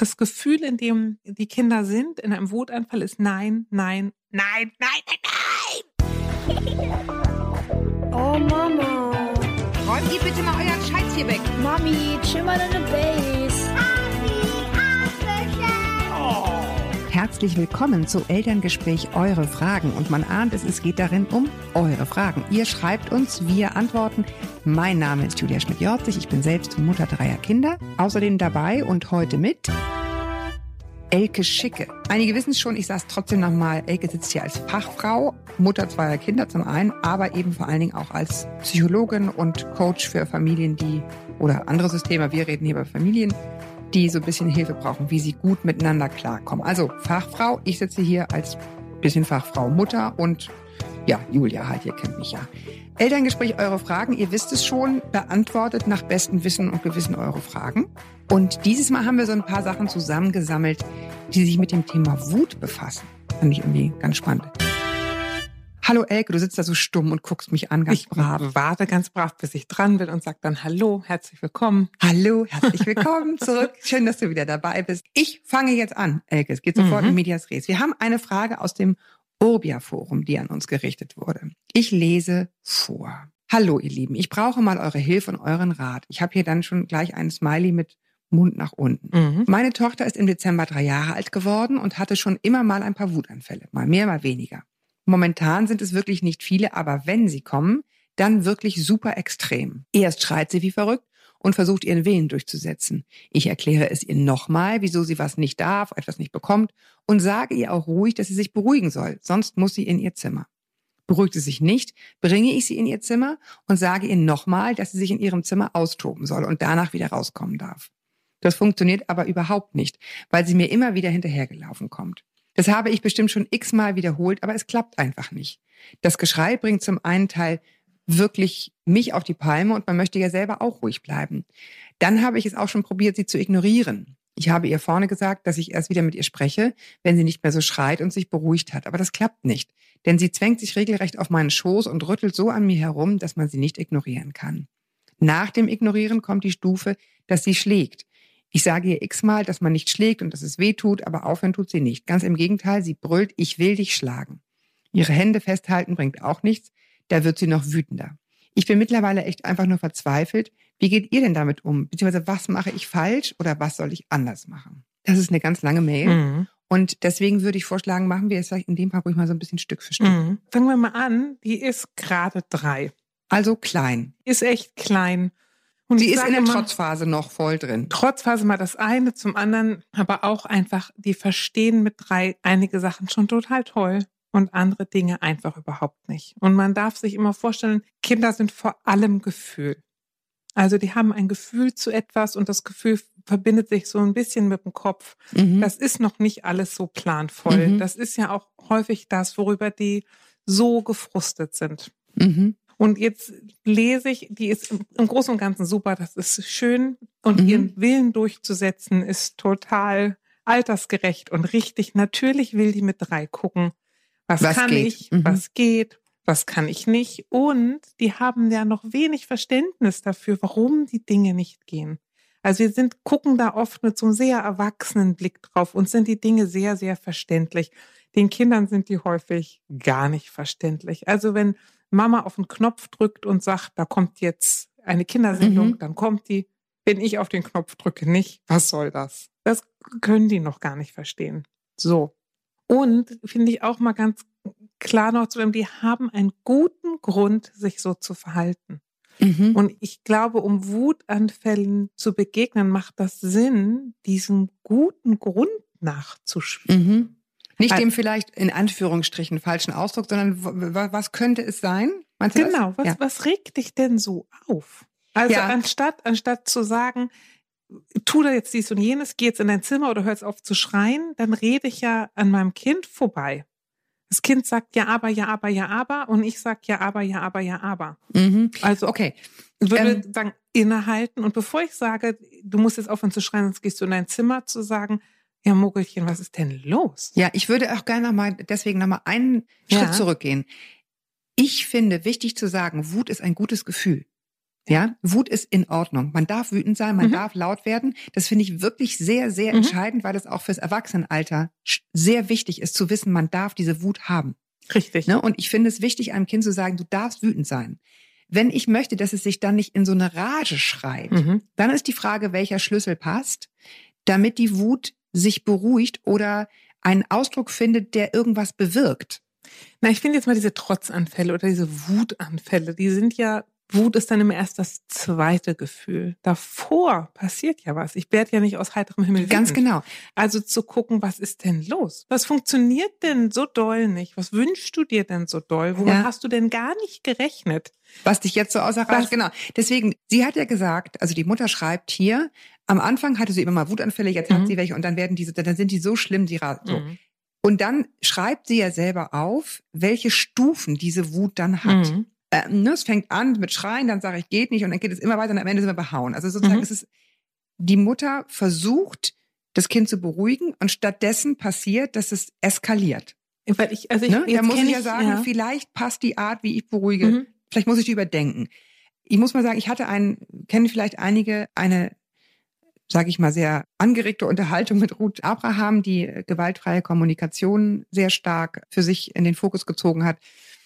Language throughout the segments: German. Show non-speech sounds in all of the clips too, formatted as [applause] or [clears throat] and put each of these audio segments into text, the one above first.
das Gefühl, in dem die Kinder sind, in einem Wutanfall, ist nein, nein, nein, nein, nein, nein. Oh Mama. Räumt ihr bitte mal euren Scheiß hier weg. Mami, chill mal deine Base. Herzlich willkommen zu Elterngespräch Eure Fragen. Und man ahnt es, es geht darin um eure Fragen. Ihr schreibt uns, wir antworten. Mein Name ist Julia Schmidt-Jorzig. Ich bin selbst Mutter dreier Kinder. Außerdem dabei und heute mit Elke Schicke. Einige wissen es schon, ich sage es trotzdem nochmal. Elke sitzt hier als Fachfrau, Mutter zweier Kinder zum einen, aber eben vor allen Dingen auch als Psychologin und Coach für Familien, die oder andere Systeme. Wir reden hier über Familien, die so ein bisschen Hilfe brauchen, wie sie gut miteinander klarkommen. Also Fachfrau, ich sitze hier als bisschen Fachfrau Mutter und ja, Julia halt, ihr kennt mich ja. Elterngespräch, eure Fragen, ihr wisst es schon, beantwortet nach bestem Wissen und Gewissen eure Fragen. Und dieses Mal haben wir so ein paar Sachen zusammengesammelt, die sich mit dem Thema Wut befassen. Fand ich irgendwie ganz spannend. Hallo Elke, du sitzt da so stumm und guckst mich an, ganz ich brav. warte ganz brav, bis ich dran bin und sag dann Hallo, herzlich willkommen. Hallo, herzlich willkommen [laughs] zurück. Schön, dass du wieder dabei bist. Ich fange jetzt an, Elke. Es geht sofort mhm. in Medias Res. Wir haben eine Frage aus dem Urbia-Forum, die an uns gerichtet wurde. Ich lese vor. Hallo, ihr Lieben. Ich brauche mal eure Hilfe und euren Rat. Ich habe hier dann schon gleich einen Smiley mit Mund nach unten. Mhm. Meine Tochter ist im Dezember drei Jahre alt geworden und hatte schon immer mal ein paar Wutanfälle. Mal mehr, mal weniger. Momentan sind es wirklich nicht viele, aber wenn sie kommen, dann wirklich super extrem. Erst schreit sie wie verrückt und versucht ihren Willen durchzusetzen. Ich erkläre es ihr nochmal, wieso sie was nicht darf, etwas nicht bekommt und sage ihr auch ruhig, dass sie sich beruhigen soll, sonst muss sie in ihr Zimmer. Beruhigt sie sich nicht, bringe ich sie in ihr Zimmer und sage ihr nochmal, dass sie sich in ihrem Zimmer austoben soll und danach wieder rauskommen darf. Das funktioniert aber überhaupt nicht, weil sie mir immer wieder hinterhergelaufen kommt. Das habe ich bestimmt schon x-mal wiederholt, aber es klappt einfach nicht. Das Geschrei bringt zum einen Teil wirklich mich auf die Palme und man möchte ja selber auch ruhig bleiben. Dann habe ich es auch schon probiert, sie zu ignorieren. Ich habe ihr vorne gesagt, dass ich erst wieder mit ihr spreche, wenn sie nicht mehr so schreit und sich beruhigt hat. Aber das klappt nicht, denn sie zwängt sich regelrecht auf meinen Schoß und rüttelt so an mir herum, dass man sie nicht ignorieren kann. Nach dem Ignorieren kommt die Stufe, dass sie schlägt. Ich sage ihr x-mal, dass man nicht schlägt und dass es weh tut, aber aufhören tut sie nicht. Ganz im Gegenteil, sie brüllt, ich will dich schlagen. Ihre Hände festhalten bringt auch nichts da wird sie noch wütender. Ich bin mittlerweile echt einfach nur verzweifelt. Wie geht ihr denn damit um? Beziehungsweise was mache ich falsch oder was soll ich anders machen? Das ist eine ganz lange Mail. Mhm. Und deswegen würde ich vorschlagen, machen wir es vielleicht in dem Fall ruhig mal so ein bisschen Stück für Stück. Mhm. Fangen wir mal an. Die ist gerade drei. Also klein. Ist echt klein. Und sie ist in der Trotzphase noch voll drin. Trotzphase mal das eine, zum anderen aber auch einfach, die verstehen mit drei einige Sachen schon total toll und andere Dinge einfach überhaupt nicht. Und man darf sich immer vorstellen, Kinder sind vor allem Gefühl. Also die haben ein Gefühl zu etwas und das Gefühl verbindet sich so ein bisschen mit dem Kopf. Mhm. Das ist noch nicht alles so planvoll. Mhm. Das ist ja auch häufig das, worüber die so gefrustet sind. Mhm. Und jetzt lese ich, die ist im Großen und Ganzen super, das ist schön. Und mhm. ihren Willen durchzusetzen ist total altersgerecht und richtig. Natürlich will die mit drei gucken, was, was kann geht. ich? Mhm. Was geht? Was kann ich nicht? Und die haben ja noch wenig Verständnis dafür, warum die Dinge nicht gehen. Also wir sind, gucken da oft mit so einem sehr erwachsenen Blick drauf und sind die Dinge sehr, sehr verständlich. Den Kindern sind die häufig gar nicht verständlich. Also wenn Mama auf den Knopf drückt und sagt, da kommt jetzt eine Kindersendung, mhm. dann kommt die. Wenn ich auf den Knopf drücke, nicht. Was soll das? Das können die noch gar nicht verstehen. So. Und finde ich auch mal ganz klar noch zu werden, die haben einen guten Grund, sich so zu verhalten. Mhm. Und ich glaube, um Wutanfällen zu begegnen, macht das Sinn, diesem guten Grund nachzuspielen. Mhm. Nicht dem vielleicht in Anführungsstrichen falschen Ausdruck, sondern was könnte es sein? Meinst du genau, was, ja. was regt dich denn so auf? Also ja. anstatt, anstatt zu sagen, tu da jetzt dies und jenes, geh jetzt in dein Zimmer oder hör jetzt auf zu schreien, dann rede ich ja an meinem Kind vorbei. Das Kind sagt ja, aber, ja, aber, ja, aber und ich sag ja, aber, ja, aber, ja, aber. Mhm. Also, okay. Ich würde ähm, sagen, innehalten und bevor ich sage, du musst jetzt aufhören zu schreien, sonst gehst du in dein Zimmer, zu sagen, ja, Mogelchen, was ist denn los? Ja, ich würde auch gerne nochmal, deswegen nochmal einen ja. Schritt zurückgehen. Ich finde wichtig zu sagen, Wut ist ein gutes Gefühl. Ja, Wut ist in Ordnung. Man darf wütend sein, man Mhm. darf laut werden. Das finde ich wirklich sehr, sehr Mhm. entscheidend, weil es auch fürs Erwachsenenalter sehr wichtig ist zu wissen, man darf diese Wut haben. Richtig. Ne? Und ich finde es wichtig, einem Kind zu sagen, du darfst wütend sein. Wenn ich möchte, dass es sich dann nicht in so eine Rage schreit, Mhm. dann ist die Frage, welcher Schlüssel passt, damit die Wut sich beruhigt oder einen Ausdruck findet, der irgendwas bewirkt. Na, ich finde jetzt mal diese Trotzanfälle oder diese Wutanfälle, die sind ja, Wut ist dann immer erst das zweite Gefühl. Davor passiert ja was. Ich werde ja nicht aus heiterem Himmel Ganz wütend. genau. Also zu gucken, was ist denn los? Was funktioniert denn so doll nicht? Was wünschst du dir denn so doll? Womit Ja. hast du denn gar nicht gerechnet? Was dich jetzt so außer Rage, genau. Deswegen, sie hat ja gesagt, also die Mutter schreibt hier, am Anfang hatte sie immer mal Wutanfälle, jetzt Mhm. hat sie welche und dann werden diese, dann sind die so schlimm, die so. Mhm. Und dann schreibt sie ja selber auf, welche Stufen diese Wut dann hat. Mhm. Ähm, ne, es fängt an mit Schreien, dann sage ich, geht nicht und dann geht es immer weiter und am Ende sind wir behauen. Also sozusagen Mhm. ist es, die Mutter versucht, das Kind zu beruhigen und stattdessen passiert, dass es eskaliert. Weil ich, also ich, Ne? Da muss ich ja sagen, vielleicht passt die Art, wie ich beruhige, Mhm. vielleicht muss ich die überdenken. Ich muss mal sagen, ich hatte einen, kennen vielleicht einige, eine, sage ich mal, sehr angeregte Unterhaltung mit Ruth Abraham, die äh, gewaltfreie Kommunikation sehr stark für sich in den Fokus gezogen hat.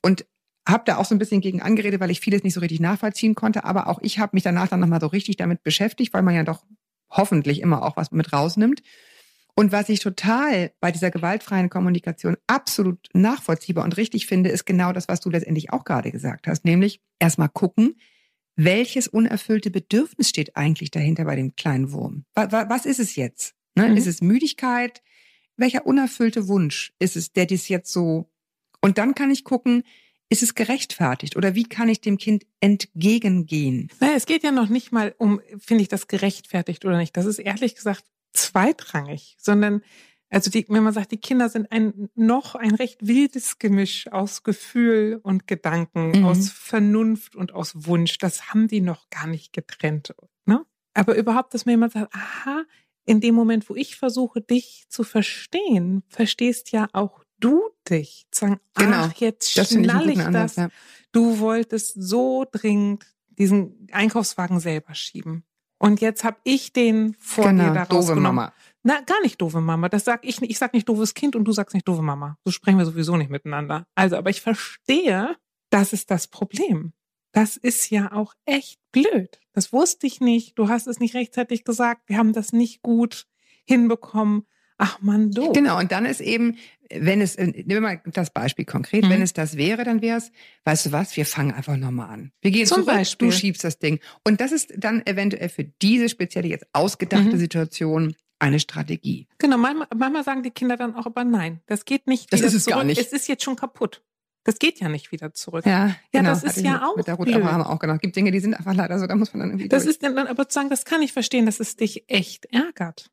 Und habe da auch so ein bisschen gegen angeredet, weil ich vieles nicht so richtig nachvollziehen konnte. Aber auch ich habe mich danach dann nochmal so richtig damit beschäftigt, weil man ja doch hoffentlich immer auch was mit rausnimmt. Und was ich total bei dieser gewaltfreien Kommunikation absolut nachvollziehbar und richtig finde, ist genau das, was du letztendlich auch gerade gesagt hast, nämlich erstmal gucken, welches unerfüllte Bedürfnis steht eigentlich dahinter bei dem kleinen Wurm? Wa- wa- Was ist es jetzt? Ne? Mhm. Ist es Müdigkeit? Welcher unerfüllte Wunsch ist es, der dies jetzt so? Und dann kann ich gucken, ist es gerechtfertigt oder wie kann ich dem Kind entgegengehen? Naja, es geht ja noch nicht mal um, finde ich das gerechtfertigt oder nicht. Das ist ehrlich gesagt zweitrangig, sondern also die, wenn man sagt, die Kinder sind ein noch ein recht wildes Gemisch aus Gefühl und Gedanken, Mhm. aus Vernunft und aus Wunsch. Das haben die noch gar nicht getrennt. Ne? Aber überhaupt, dass mir jemand sagt, aha, in dem Moment, wo ich versuche, dich zu verstehen, verstehst ja auch du dich. Zu Sagen, Genau. ach, jetzt ich schnall ich, Ansatz. das. Ja. Du wolltest so dringend diesen Einkaufswagen selber schieben. Und jetzt habe ich den vor dir Genau, da doofe rausgenommen. Mama. Na, gar nicht doofe Mama. Das sag ich nicht. Ich sag nicht doofes Kind und du sagst nicht doofe Mama. So sprechen wir sowieso nicht miteinander. Also, aber ich verstehe, das ist das Problem. Das ist ja auch echt blöd. Das wusste ich nicht. Du hast es nicht rechtzeitig gesagt. Wir haben das nicht gut hinbekommen. Ach man, doof. Genau, und dann ist eben, wenn es, äh, nehmen wir mal das Beispiel konkret, Mhm. wenn es das wäre, dann wäre es, weißt du was, wir fangen einfach nochmal an. Wir gehen Zum zurück, Beispiel. du schiebst das Ding. Und das ist dann eventuell für diese spezielle jetzt ausgedachte Mhm. Situation eine Strategie. Genau, manchmal, manchmal sagen die Kinder dann auch, aber nein, das geht nicht Das wieder ist es zurück. gar nicht. Es ist jetzt schon kaputt. Das geht ja nicht wieder zurück. Ja, genau. das ist ja mit, auch Mit der Ruth blöd. Abraham auch genau. Es gibt Dinge, die sind einfach leider so, da muss man dann irgendwie Das durch. ist dann aber zu sagen, das kann ich verstehen, dass es dich echt ärgert.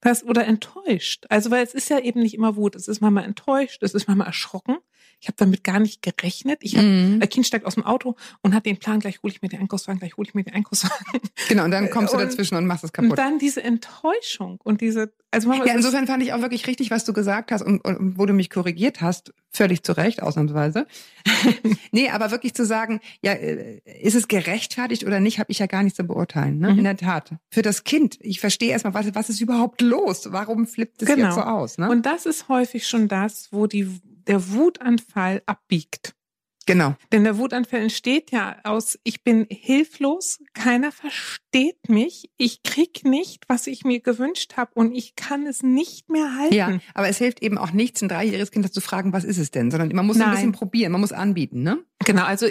Das, oder enttäuscht. Also, weil es ist ja eben nicht immer Wut. Es ist manchmal enttäuscht, es ist manchmal erschrocken. Ich habe damit gar nicht gerechnet. Ich hab, Mhm. Ein Kind steigt aus dem Auto und hat den Plan, gleich hole ich mir den Einkaufswagen, gleich hole ich mir den Einkaufswagen. Genau, und dann kommst du Und- dazwischen und machst es kaputt. Und dann diese Enttäuschung und diese, also manchmal Ja, insofern fand ich auch wirklich richtig, was du gesagt hast und, und wo du mich korrigiert hast. Völlig zu Recht, ausnahmsweise. [laughs] nee, aber wirklich zu sagen, ja, äh, ist es gerechtfertigt oder nicht, habe ich ja gar nicht zu beurteilen. Ne? Mhm. In der Tat. Für das Kind, ich verstehe erstmal, was, was ist überhaupt los? Warum flippt es Genau. jetzt so aus? Ne? Und das ist häufig schon das, wo die, der Wutanfall abbiegt. genau. Denn der Wutanfall entsteht ja aus, ich bin hilflos, keiner versteht mich, ich krieg nicht, was ich mir gewünscht habe und ich kann es nicht mehr halten. Ja, aber es hilft eben auch nichts, ein dreijähriges Kind zu fragen, was ist es denn? Sondern man muss so ein Nein. bisschen probieren, man muss anbieten, ne? Genau, also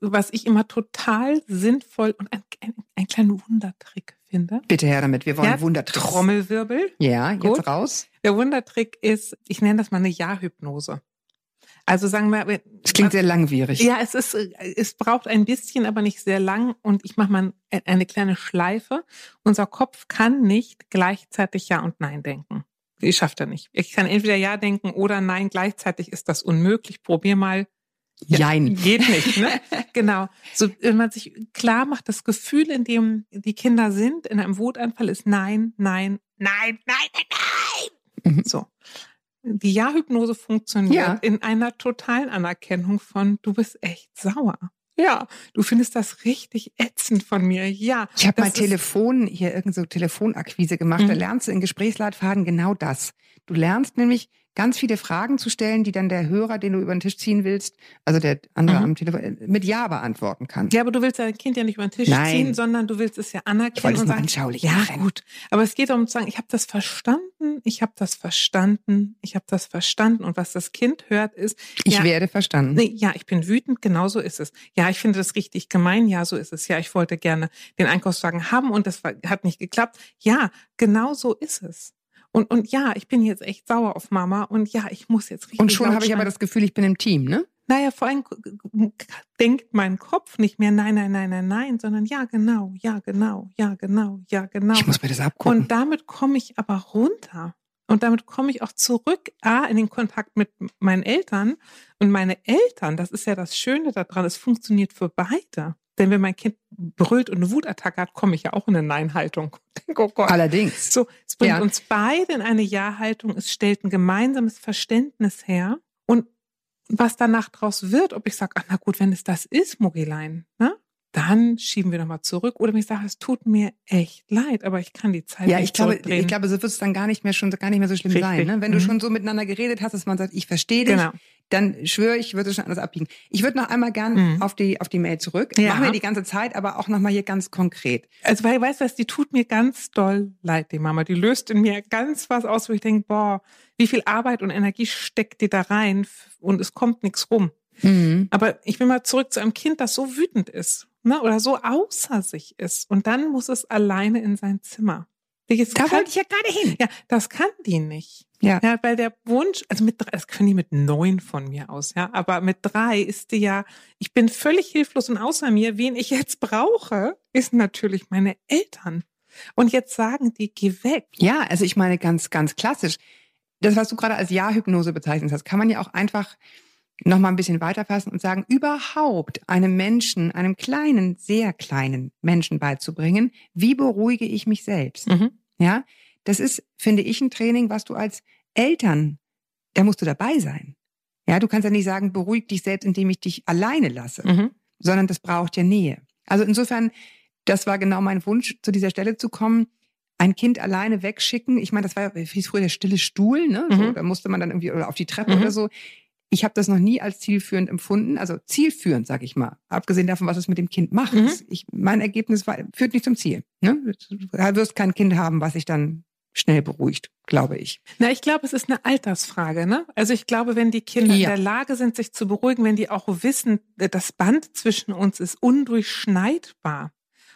was ich immer total sinnvoll und ein, ein, ein kleiner Wundertrick finde. Bitte her damit, wir wollen Ja, Wundertricks. Trommelwirbel. Ja, jetzt Gut. raus. Der Wundertrick ist, ich nenne das mal eine Ja-Hypnose. Also sagen wir, Das klingt sehr langwierig. Ja, es ist, es braucht ein bisschen, aber nicht sehr lang. Und ich mache mal ein- eine kleine Schleife. Unser Kopf kann nicht gleichzeitig Ja und Nein denken. Ich schafft er nicht. Ich kann entweder Ja denken oder Nein. Gleichzeitig ist das unmöglich. Probier mal. Ja, Jein. Geht nicht, ne? [laughs] genau. So, wenn man sich klar macht, das Gefühl, in dem die Kinder sind, in einem Wutanfall ist Nein, Nein, Nein, Nein, Nein, Nein. Mhm. So. Die Ja-Hypnose funktioniert Ja. in einer totalen Anerkennung von, du bist echt sauer. Ja, du findest das richtig ätzend von mir. Ja. Ich habe mal Telefon, hier irgend so Telefonakquise gemacht. Da Mhm. lernst du in Gesprächsleitfaden genau das. Du lernst nämlich ganz viele Fragen zu stellen, die dann der Hörer, den du über den Tisch ziehen willst, also der andere Mhm. am Telefon, mit Ja beantworten kann. Ja, aber du willst dein Kind ja nicht über den Tisch Nein. ziehen, sondern du willst es ja anerkennen und sagen, anschaulich ja machen. gut. Aber es geht darum zu sagen, ich habe das verstanden, ich habe das verstanden, ich habe das verstanden. Und was das Kind hört ist, Ich ja, werde verstanden. Nee, ja, ich bin wütend, genau so ist es. Ja, ich finde das richtig gemein, ja, so ist es. Ja, ich wollte gerne den Einkaufswagen haben und das hat nicht geklappt. Ja, genau so ist es. Und, und ja, ich bin jetzt echt sauer auf Mama und ja, ich muss jetzt richtig. Und schon habe ich aber das Gefühl, ich bin im Team, ne? Naja, vor allem denkt mein Kopf nicht mehr nein, nein, nein, nein, nein, sondern ja, genau, ja, genau, ja, genau, ja, genau. Ich muss mir das abgucken. Und damit komme ich aber runter. Und damit komme ich auch zurück, A, in den Kontakt mit meinen Eltern. Und meine Eltern, das ist ja das Schöne daran, es funktioniert für beide. Denn wenn mein Kind brüllt und eine Wutattacke hat, komme ich ja auch in eine Nein-Haltung. [laughs] Oh. Allerdings. So, es bringt Ja. uns beide in eine Ja-Haltung. Es stellt ein gemeinsames Verständnis her. Und was danach draus wird, ob ich sage, ach na gut, wenn es das ist, Mugilein, ne? Dann schieben wir nochmal zurück. Oder wenn ich sage, es tut mir echt leid, aber ich kann die Zeit Ja, nicht ich glaube, zurückdrehen. ich glaube, so wird es dann gar nicht mehr schon gar nicht mehr so schlimm Richtig. sein. Ne? Wenn du Mhm. schon so miteinander geredet hast, dass man sagt, ich verstehe dich, Genau. Dann schwöre ich, würde es schon anders abbiegen. Ich würde noch einmal gern Mhm. auf die auf die Mail zurück. Ja. Machen wir die ganze Zeit, aber auch noch mal hier ganz konkret. Also, weil, weißt du was, die tut mir ganz doll leid, die Mama. Die löst in mir ganz was aus, wo ich denke, boah, wie viel Arbeit und Energie steckt die da rein und es kommt nichts rum. Mhm. Aber ich will mal zurück zu einem Kind, das so wütend ist, ne, oder so außer sich ist. Und dann muss es alleine in sein Zimmer. Das Da kann, wollte ich ja gerade hin. ja, das kann die nicht. Ja. Ja, weil der Wunsch, also mit drei, das können die mit neun von mir aus, ja, aber mit drei ist die ja, ich bin völlig hilflos und außer mir, wen ich jetzt brauche, ist natürlich meine Eltern. Und jetzt sagen die, geh weg. Ja, also ich meine ganz, ganz klassisch. Das, was du gerade als Ja-Hypnose bezeichnet hast, kann man ja auch einfach noch mal ein bisschen weiterfassen und sagen, überhaupt einem Menschen, einem kleinen, sehr kleinen Menschen beizubringen, wie beruhige ich mich selbst? Mhm. Ja, das ist, finde ich, ein Training, was du als Eltern, da musst du dabei sein. Ja, du kannst ja nicht sagen, beruhig dich selbst, indem ich dich alleine lasse, Mhm. sondern das braucht ja Nähe. Also insofern, das war genau mein Wunsch, zu dieser Stelle zu kommen. Ein Kind alleine wegschicken. Ich meine, das war ja, hieß früher der stille Stuhl, ne? So, Mhm. da musste man dann irgendwie auf die Treppe Mhm. oder so. Ich habe das noch nie als zielführend empfunden. Also zielführend, sag ich mal. Abgesehen davon, was es mit dem Kind macht. Mhm. Ich, mein Ergebnis war, führt nicht zum Ziel. Ne? Du wirst kein Kind haben, was sich dann schnell beruhigt, glaube ich. Na, ich glaube, es ist eine Altersfrage, ne? Also ich glaube, wenn die Kinder Ja. in der Lage sind, sich zu beruhigen, wenn die auch wissen, das Band zwischen uns ist undurchschneidbar.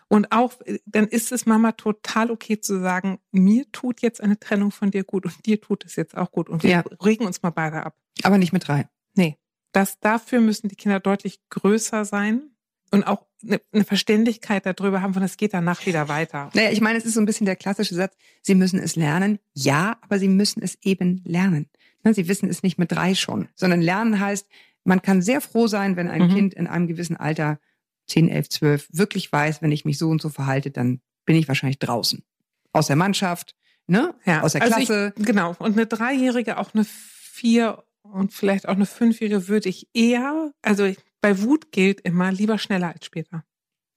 Und auch, äh, dann ist es Mama total okay zu sagen, mir tut jetzt eine Trennung von dir gut und dir tut es jetzt auch gut. Und wir Ja. regen uns mal beide ab. Aber nicht mit drei. Nee. Das, dafür müssen die Kinder deutlich größer sein und auch eine, eine Verständigkeit darüber haben, von es geht danach wieder weiter. Naja, ich meine, es ist so ein bisschen der klassische Satz, Sie müssen es lernen. Ja, aber Sie müssen es eben lernen. Ne, Sie wissen es nicht mit drei schon, sondern lernen heißt, man kann sehr froh sein, wenn ein Mhm. Kind in einem gewissen Alter, 10, 11, 12, wirklich weiß, wenn ich mich so und so verhalte, dann bin ich wahrscheinlich draußen. Aus der Mannschaft, ne? Ja, aus der also Klasse. Ich, genau. Und eine Dreijährige, auch eine Vier und vielleicht auch eine Fünfjährige würde ich eher, also bei Wut gilt immer lieber schneller als später.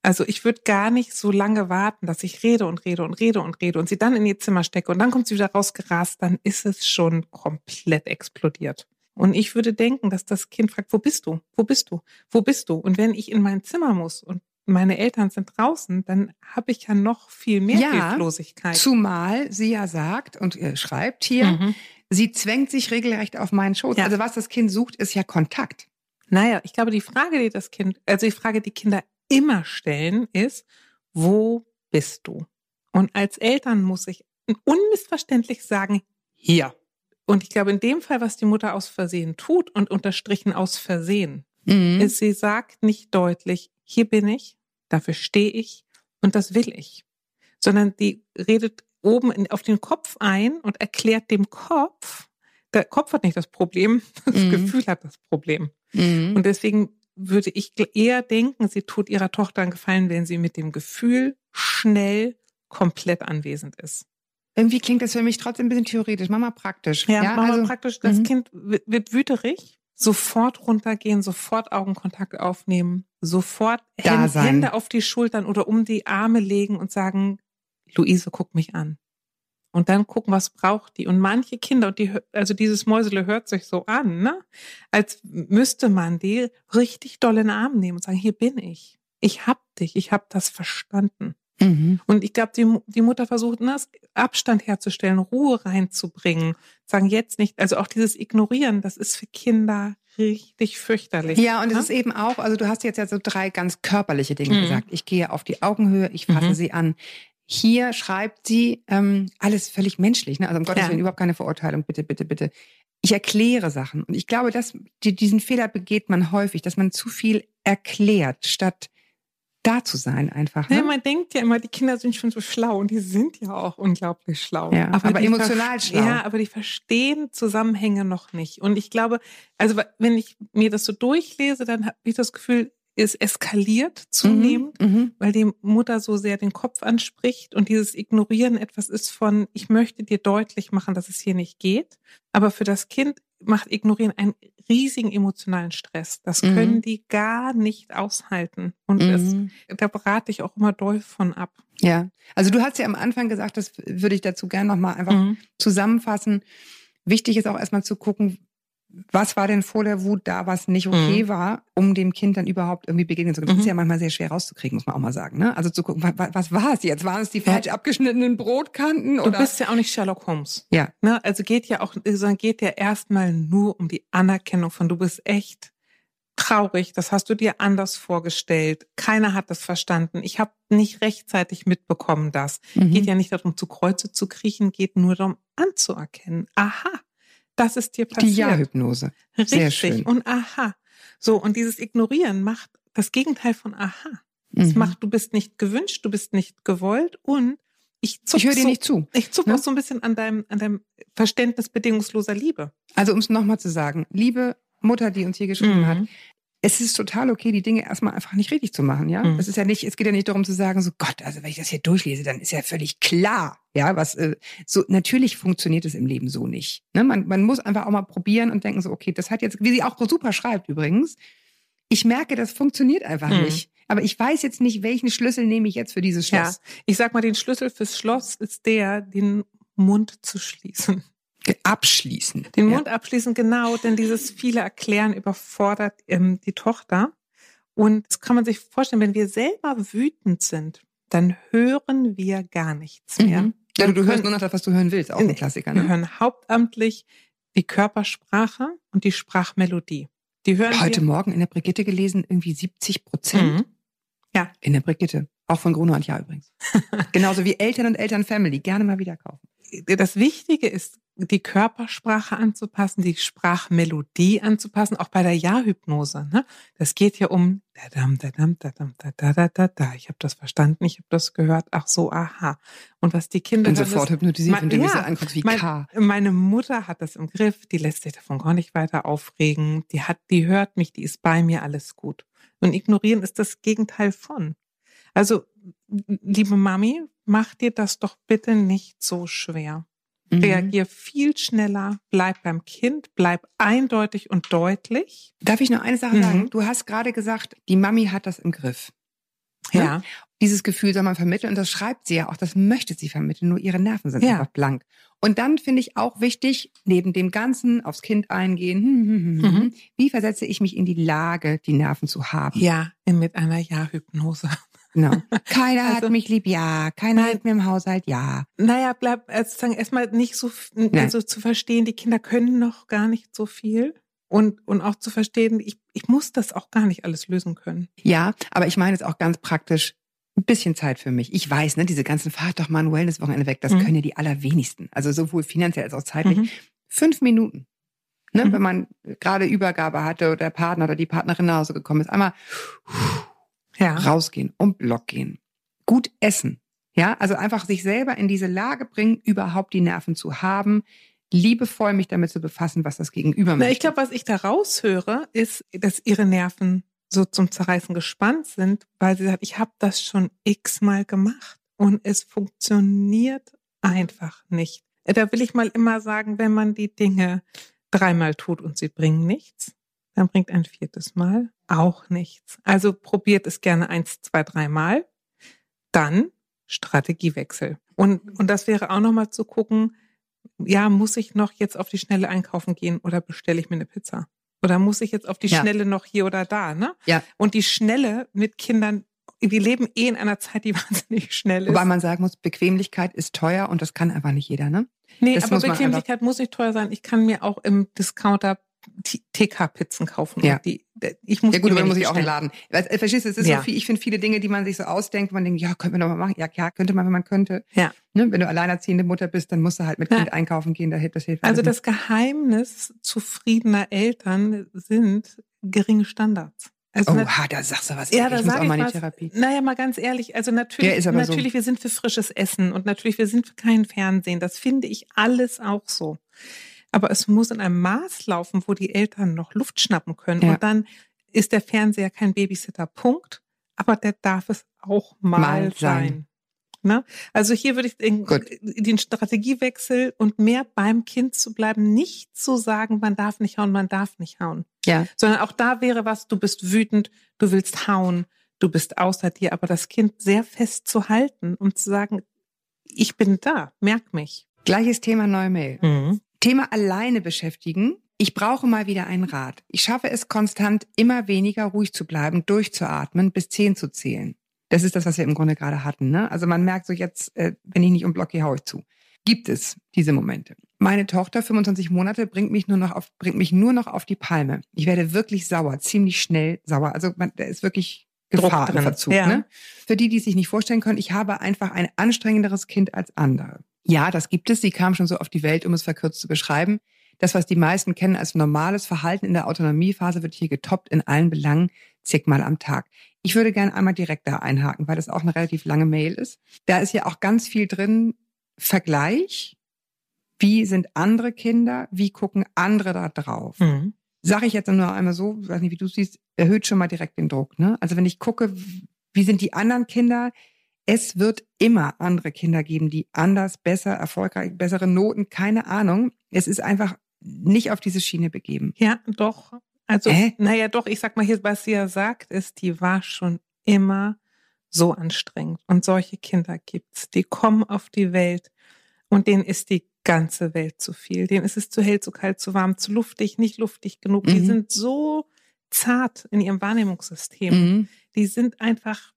Also ich würde gar nicht so lange warten, dass ich rede und rede und rede und rede und sie dann in ihr Zimmer stecke und dann kommt sie wieder rausgerast, dann ist es schon komplett explodiert. Und ich würde denken, dass das Kind fragt, wo bist du? Wo bist du? Wo bist du? Und wenn ich in mein Zimmer muss und meine Eltern sind draußen, dann habe ich ja noch viel mehr Ja, Hilflosigkeit. Zumal sie ja sagt und äh, schreibt hier, Mhm. sie zwängt sich regelrecht auf meinen Schoß. Ja. Also was das Kind sucht, ist ja Kontakt. Naja, ich glaube, die Frage, die das Kind, also die Frage, die Kinder immer stellen, ist, wo bist du? Und als Eltern muss ich unmissverständlich sagen, hier. Und ich glaube, in dem Fall, was die Mutter aus Versehen tut und unterstrichen aus Versehen, Mhm. ist, sie sagt nicht deutlich, hier bin ich, dafür stehe ich und das will ich. Sondern die redet oben in, auf den Kopf ein und erklärt dem Kopf, der Kopf hat nicht das Problem, [laughs] das Mhm. Gefühl hat das Problem. Mhm. Und deswegen würde ich eher denken, sie tut ihrer Tochter einen Gefallen, wenn sie mit dem Gefühl schnell komplett anwesend ist. Irgendwie klingt das für mich trotzdem ein bisschen theoretisch, Mama praktisch. Ja, Mama also, praktisch, das mhm. Kind wird, wüterig, sofort runtergehen, sofort Augenkontakt aufnehmen, sofort Da Hände, sein. Hände auf die Schultern oder um die Arme legen und sagen, Luise, guck mich an. Und dann gucken, was braucht die. Und manche Kinder, und die, also dieses Mäusele hört sich so an, ne? Als müsste man die richtig doll in den Arm nehmen und sagen, hier bin ich. Ich hab dich, ich hab das verstanden. Mhm. Und ich glaube, die, die Mutter versucht, ne, Abstand herzustellen, Ruhe reinzubringen, sagen jetzt nicht, also auch dieses Ignorieren, das ist für Kinder richtig fürchterlich. Ja, und es ne? ist eben auch, also du hast jetzt ja so drei ganz körperliche Dinge Mhm. gesagt. Ich gehe auf die Augenhöhe, ich fasse Mhm. sie an. Hier schreibt sie ähm, alles völlig menschlich, ne? also um Gottes Ja. Willen überhaupt keine Verurteilung, bitte, bitte, bitte. Ich erkläre Sachen und ich glaube, dass die, diesen Fehler begeht man häufig, dass man zu viel erklärt, statt da zu sein einfach. Ja, Ne? man denkt ja immer, die Kinder sind schon so schlau und die sind ja auch unglaublich schlau. Ja, aber die emotional schlau. Ja, aber die verstehen Zusammenhänge noch nicht. Und ich glaube, also wenn ich mir das so durchlese, dann habe ich das Gefühl, es eskaliert zunehmend. Mhm. Mhm. weil die Mutter so sehr den Kopf anspricht und dieses Ignorieren etwas ist von, ich möchte dir deutlich machen, dass es hier nicht geht. Aber für das Kind macht Ignorieren einen riesigen emotionalen Stress. Das Mhm. können die gar nicht aushalten. Und Mhm. das, da berate ich auch immer doll von ab. Ja, also du hast ja am Anfang gesagt, das würde ich dazu gerne nochmal einfach Mhm. zusammenfassen. Wichtig ist auch erstmal zu gucken, was war denn vor der Wut da, was nicht okay war, um dem Kind dann überhaupt irgendwie begegnen zu können. Das Mhm. ist ja manchmal sehr schwer rauszukriegen, muss man auch mal sagen. Ne? Also zu gucken, was, was war es jetzt? Waren es die falsch abgeschnittenen Brotkanten? Du Oder? bist ja auch nicht Sherlock Holmes. ja, Ne? Also geht ja auch, sondern geht ja erstmal nur um die Anerkennung von, du bist echt traurig, das hast du dir anders vorgestellt. Keiner hat das verstanden. Ich habe nicht rechtzeitig mitbekommen, das. Mhm. Geht ja nicht darum, zu Kreuze zu kriechen, geht nur darum, anzuerkennen. Aha, das ist dir die passiert. Ja-Hypnose. Richtig. Und aha. So, und dieses Ignorieren macht das Gegenteil von aha. Es Mhm. macht, du bist nicht gewünscht, du bist nicht gewollt und ich Ich höre dir so, nicht zu. ich zuck ne? auch so ein bisschen an deinem, an deinem Verständnis bedingungsloser Liebe. Also um es nochmal zu sagen, liebe Mutter, die uns hier geschrieben Mhm. hat, es ist total okay, die Dinge erstmal einfach nicht richtig zu machen, ja. Mhm. Es ist ja nicht, es geht ja nicht darum zu sagen, so Gott, also wenn ich das hier durchlese, dann ist ja völlig klar, ja, was äh, so natürlich funktioniert es im Leben so nicht. Ne? Man, man muss einfach auch mal probieren und denken so, okay, das hat jetzt, wie sie auch super schreibt übrigens, ich merke, das funktioniert einfach Mhm. nicht. Aber ich weiß jetzt nicht, welchen Schlüssel nehme ich jetzt für dieses Ja, Schloss. ich sag mal, den Schlüssel fürs Schloss ist der, den Mund zu schließen. Abschließen. Den ja. Mund abschließen, genau, denn dieses viele Erklären überfordert ähm, die Tochter. Und das kann man sich vorstellen, wenn wir selber wütend sind, dann hören wir gar nichts mehr. Mhm. Ja, du, du hörst nur noch das, was du hören willst, auch ein Klassiker, Wir ne? hören hauptamtlich die Körpersprache und die Sprachmelodie. Die hören Heute wir. Morgen in der Brigitte gelesen, irgendwie 70 Prozent. Mhm. In der Brigitte. Auch von Gruno und Ja übrigens. [laughs] Genauso wie Eltern und Elternfamily. Gerne mal wieder kaufen. Das Wichtige ist, die Körpersprache anzupassen, die Sprachmelodie anzupassen, auch bei der Ja-Hypnose. Ne? Das geht ja um dadam, dadam, dadam, da, da, da, da, da. Ich habe das verstanden, ich habe das gehört. Ach so, aha. Und was die Kinder hören, sofort hypnotisiert, wenn du so ja, anguckst wie mein, K. meine Mutter hat das im Griff, die lässt sich davon gar nicht weiter aufregen. Die hat, die hört mich, die ist bei mir, alles gut. Und ignorieren ist das Gegenteil von. Also, liebe Mami, mach dir das doch bitte nicht so schwer. Mhm. Reagier viel schneller, bleib beim Kind, bleib eindeutig und deutlich. Darf ich noch eine Sache Mhm. sagen? Du hast gerade gesagt, die Mami hat das im Griff. Ne? Ja. Dieses Gefühl soll man vermitteln und das schreibt sie ja auch, das möchte sie vermitteln, nur ihre Nerven sind Ja. einfach blank. Und dann finde ich auch wichtig, neben dem Ganzen aufs Kind eingehen, hm, hm, hm, hm, Mhm. wie versetze ich mich in die Lage, die Nerven zu haben? Ja, mit einer Ja-Hypnose. Genau. [laughs] Keiner Also- hat mich lieb, ja. Keiner hat mir im Haushalt, ja. Naja, bleib also sagen erstmal nicht so, also zu verstehen, die Kinder können noch gar nicht so viel. Und, und auch zu verstehen, ich, ich muss das auch gar nicht alles lösen können. Ja, aber ich meine jetzt auch ganz praktisch, ein bisschen Zeit für mich. Ich weiß, ne, diese ganzen Fahrt doch mal ein Wellness-Wochenende weg, das Mhm. können ja die allerwenigsten. Also sowohl finanziell als auch zeitlich. Mhm. Fünf Minuten. Ne, Mhm. Wenn man gerade Übergabe hatte oder der Partner oder die Partnerin nach Hause gekommen ist, einmal Ja. rausgehen, um Block gehen. Gut essen. Ja, also einfach sich selber in diese Lage bringen, überhaupt die Nerven zu haben, liebevoll mich damit zu befassen, was das Gegenüber Na, möchte. ich glaube, was ich da raushöre, ist, dass ihre Nerven so zum Zerreißen gespannt sind, weil sie sagt, ich habe das schon x-mal gemacht und es funktioniert einfach nicht. Da will ich mal immer sagen, wenn man die Dinge dreimal tut und sie bringen nichts, dann bringt ein viertes Mal auch nichts. Also probiert es gerne eins, zwei, dreimal. Dann Strategiewechsel. Und, und das wäre auch nochmal zu gucken, ja, muss ich noch jetzt auf die Schnelle einkaufen gehen oder bestelle ich mir eine Pizza? Oder muss ich jetzt auf die Ja. Schnelle noch hier oder da, ne? Ja. Und die Schnelle mit Kindern, wir leben eh in einer Zeit, die [laughs] wahnsinnig schnell ist. Wobei man sagen muss, Bequemlichkeit ist teuer und das kann einfach nicht jeder, ne? nee, das aber muss Bequemlichkeit muss nicht teuer sein. Ich kann mir auch im Discounter TK-Pizzen kaufen. Ja. Die, ich muss Ja gut, aber muss ich auch bestellen. Laden. Weil, äh, Verstehst du, es ist Ja. so viel, ich finde viele Dinge, die man sich so ausdenkt, man denkt, ja, könnte man doch mal machen. Ja, ja, könnte man, wenn man könnte. Ja. Ne? Wenn du alleinerziehende Mutter bist, dann musst du halt mit Ja. Kind einkaufen gehen, da hilft das hilft Also das Geheimnis zufriedener Eltern sind geringe Standards. Also Oha, da sagst du was. Ja, ich da muss sag auch ich mal in die. Therapie. Naja, mal ganz ehrlich, also natürlich, aber so. natürlich, wir sind für frisches Essen und natürlich, wir sind für kein Fernsehen. Das finde ich alles auch so. Aber es muss in einem Maß laufen, wo die Eltern noch Luft schnappen können. Ja. Und dann ist der Fernseher kein Babysitter, Punkt. Aber der darf es auch mal, Mal sein. sein. Ne? Also hier würde ich den, den Strategiewechsel und mehr beim Kind zu bleiben, nicht zu sagen, man darf nicht hauen, man darf nicht hauen Ja. sondern auch da wäre was, du bist wütend, du willst hauen, du bist außer dir, aber das Kind sehr fest zu halten und zu sagen, ich bin da, merk mich. Gleiches Thema, neue Mail. Thema alleine beschäftigen. Ich brauche mal wieder einen Rat. Ich schaffe es konstant, immer weniger ruhig zu bleiben, durchzuatmen, bis zehn zu zählen. Das ist das, was wir im Grunde gerade hatten. Ne? Also man merkt so jetzt, äh, wenn ich nicht um Block gehe, hau ich zu. Gibt es diese Momente. Meine Tochter, 25 Monate, bringt mich nur noch auf, bringt mich nur noch auf die Palme. Ich werde wirklich sauer, ziemlich schnell sauer. Also man, da ist wirklich Gefahr im Verzug. ja. Ne? Für die, die es sich nicht vorstellen können, ich habe einfach ein anstrengenderes Kind als andere. Ja, das gibt es. Sie kam schon so auf die Welt, um es verkürzt zu beschreiben. Das, was die meisten kennen als normales Verhalten in der Autonomiephase, wird hier getoppt in allen Belangen zigmal am Tag. Ich würde gerne einmal direkt da einhaken, weil das auch eine relativ lange Mail ist. Da ist ja auch ganz viel drin, Vergleich. Wie sind andere Kinder? Wie gucken andere da drauf? Mhm. Sage ich jetzt nur einmal so, weiß nicht, wie du siehst, erhöht schon mal direkt den Druck. Ne? Also wenn ich gucke, wie sind die anderen Kinder, es wird immer andere Kinder geben, die anders, besser, erfolgreich, bessere Noten, keine Ahnung. Es ist einfach nicht auf diese Schiene begeben. Ja, doch. Also, Hä? naja, doch, ich sag mal hier, was sie ja sagt, ist, die war schon immer so anstrengend. Und solche Kinder gibt's. Die kommen auf die Welt und denen ist die ganze Welt zu viel. Denen ist es zu hell, zu kalt, zu warm, zu luftig, nicht luftig genug. Die Mhm. sind so zart in ihrem Wahrnehmungssystem. Mhm. Die sind einfach äh,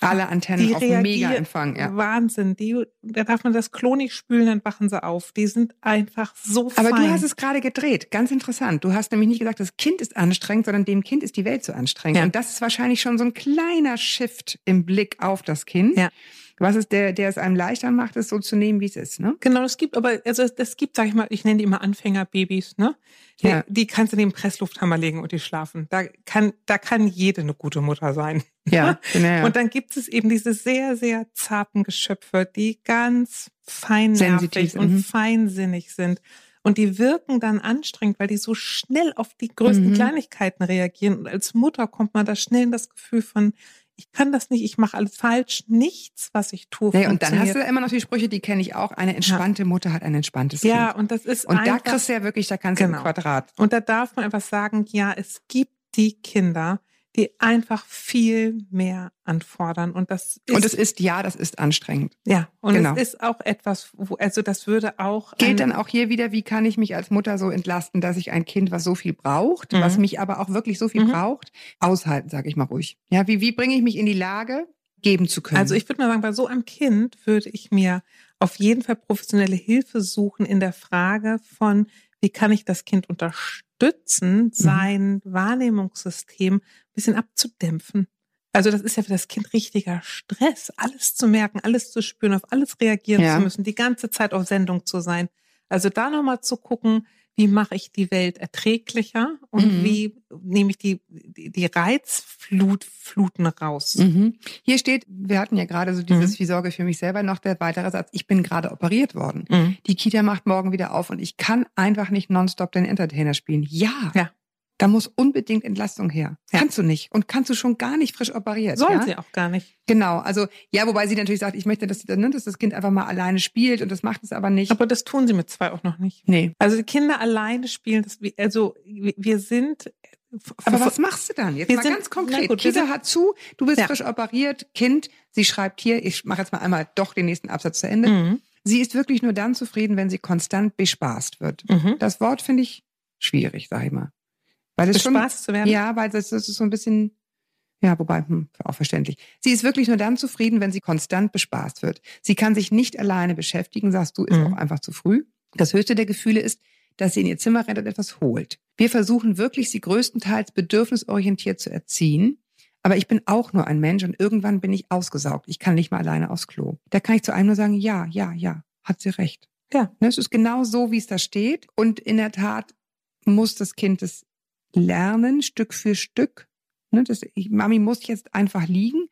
Alle Antennen die auf Mega-Empfang. Ja. Wahnsinn. Die, da darf man das Klo nicht spülen, dann wachen sie auf. Die sind einfach so Aber fein. du hast es gerade gedreht. Ganz interessant. Du hast nämlich nicht gesagt, das Kind ist anstrengend, sondern dem Kind ist die Welt so anstrengend. Ja. Und das ist wahrscheinlich schon so ein kleiner Shift im Blick auf das Kind. Ja. Was ist der, der es einem leichter macht, es so zu nehmen, wie es ist, ne? Genau, es gibt aber, also es gibt, sag ich mal, ich nenne die immer Anfängerbabys, ne? Die, Ja. die kannst du neben den Presslufthammer legen und die schlafen. Da kann, da kann jede eine gute Mutter sein. Ja, [laughs] genau. Ja. Und dann gibt es eben diese sehr, sehr zarten Geschöpfe, die ganz feinnervig und mhm. feinsinnig sind. Und die wirken dann anstrengend, weil die so schnell auf die größten Mhm. Kleinigkeiten reagieren. Und als Mutter kommt man da schnell in das Gefühl von, ich kann das nicht, ich mache alles falsch, nichts, was ich tue. Nee, und dann hast du immer noch die Sprüche, die kenne ich auch. Eine entspannte Mutter hat ein entspanntes Ja, Kind. und das ist Und da einfach, kriegst du ja wirklich, da kannst du Genau. im Quadrat. Und da darf man einfach sagen, ja, es gibt die Kinder, die einfach viel mehr anfordern. Und das ist, Und es ist, ja, das ist anstrengend. ja, und genau. es ist auch etwas, wo, also das würde auch. Gilt ein- dann auch hier wieder, wie kann ich mich als Mutter so entlasten, dass ich ein Kind, was so viel braucht, Mhm. was mich aber auch wirklich so viel Mhm. braucht, aushalten, sage ich mal ruhig. Ja, wie, wie bringe ich mich in die Lage, geben zu können? Also ich würde mal sagen, bei so einem Kind würde ich mir auf jeden Fall professionelle Hilfe suchen in der Frage von, wie kann ich das Kind Mhm. unterstützen, sein Wahrnehmungssystem ein bisschen abzudämpfen. Also das ist ja für das Kind richtiger Stress, alles zu merken, alles zu spüren, auf alles reagieren Ja. zu müssen, die ganze Zeit auf Sendung zu sein. Also da nochmal zu gucken, wie mache ich die Welt erträglicher und Mhm. wie nehme ich die, die, Reizfluten raus. Mhm. Hier steht, wir hatten ja gerade so dieses Mhm. Wie Sorge für mich selber noch der weitere Satz, ich bin gerade operiert worden. Mhm. Die Kita macht morgen wieder auf und ich kann einfach nicht nonstop den Entertainer spielen. Ja. Ja. Da muss unbedingt Entlastung her. Ja. Kannst du nicht. Und kannst du schon gar nicht frisch operiert. Sollen ja? sie auch gar nicht. Genau. Also, ja, wobei sie natürlich sagt, ich möchte, dass, ne, dass das Kind einfach mal alleine spielt und das macht es aber nicht. Aber das tun sie mit zwei auch noch nicht. nee. Also die Kinder alleine spielen, das, also wir sind Aber was machst du dann? Jetzt Wir mal sind- ganz konkret. gut, Kita hat zu, du bist Ja. frisch operiert, Kind, sie schreibt hier, ich mache jetzt mal einmal doch den nächsten Absatz zu Ende. Mhm. Sie ist wirklich nur dann zufrieden, wenn sie konstant bespaßt wird. Mhm. Das Wort finde ich schwierig, sag ich mal. Weil es schon, Bespaßt zu werden? ja, weil das, das ist so ein bisschen, ja, wobei, hm, auch verständlich. Sie ist wirklich nur dann zufrieden, wenn sie konstant bespaßt wird. Sie kann sich nicht alleine beschäftigen, sagst du, ist Mhm. auch einfach zu früh. Das höchste der Gefühle ist, dass sie in ihr Zimmer rennt und etwas holt. Wir versuchen wirklich, sie größtenteils bedürfnisorientiert zu erziehen. Aber ich bin auch nur ein Mensch und irgendwann bin ich ausgesaugt. Ich kann nicht mal alleine aufs Klo. Da kann ich zu einem nur sagen, ja, ja, ja, hat sie recht. Ja. Ne, Es ist genau so, wie es da steht. Und in der Tat muss das Kind es lernen, Stück für Stück. Ne, das, ich, Mami muss jetzt einfach liegen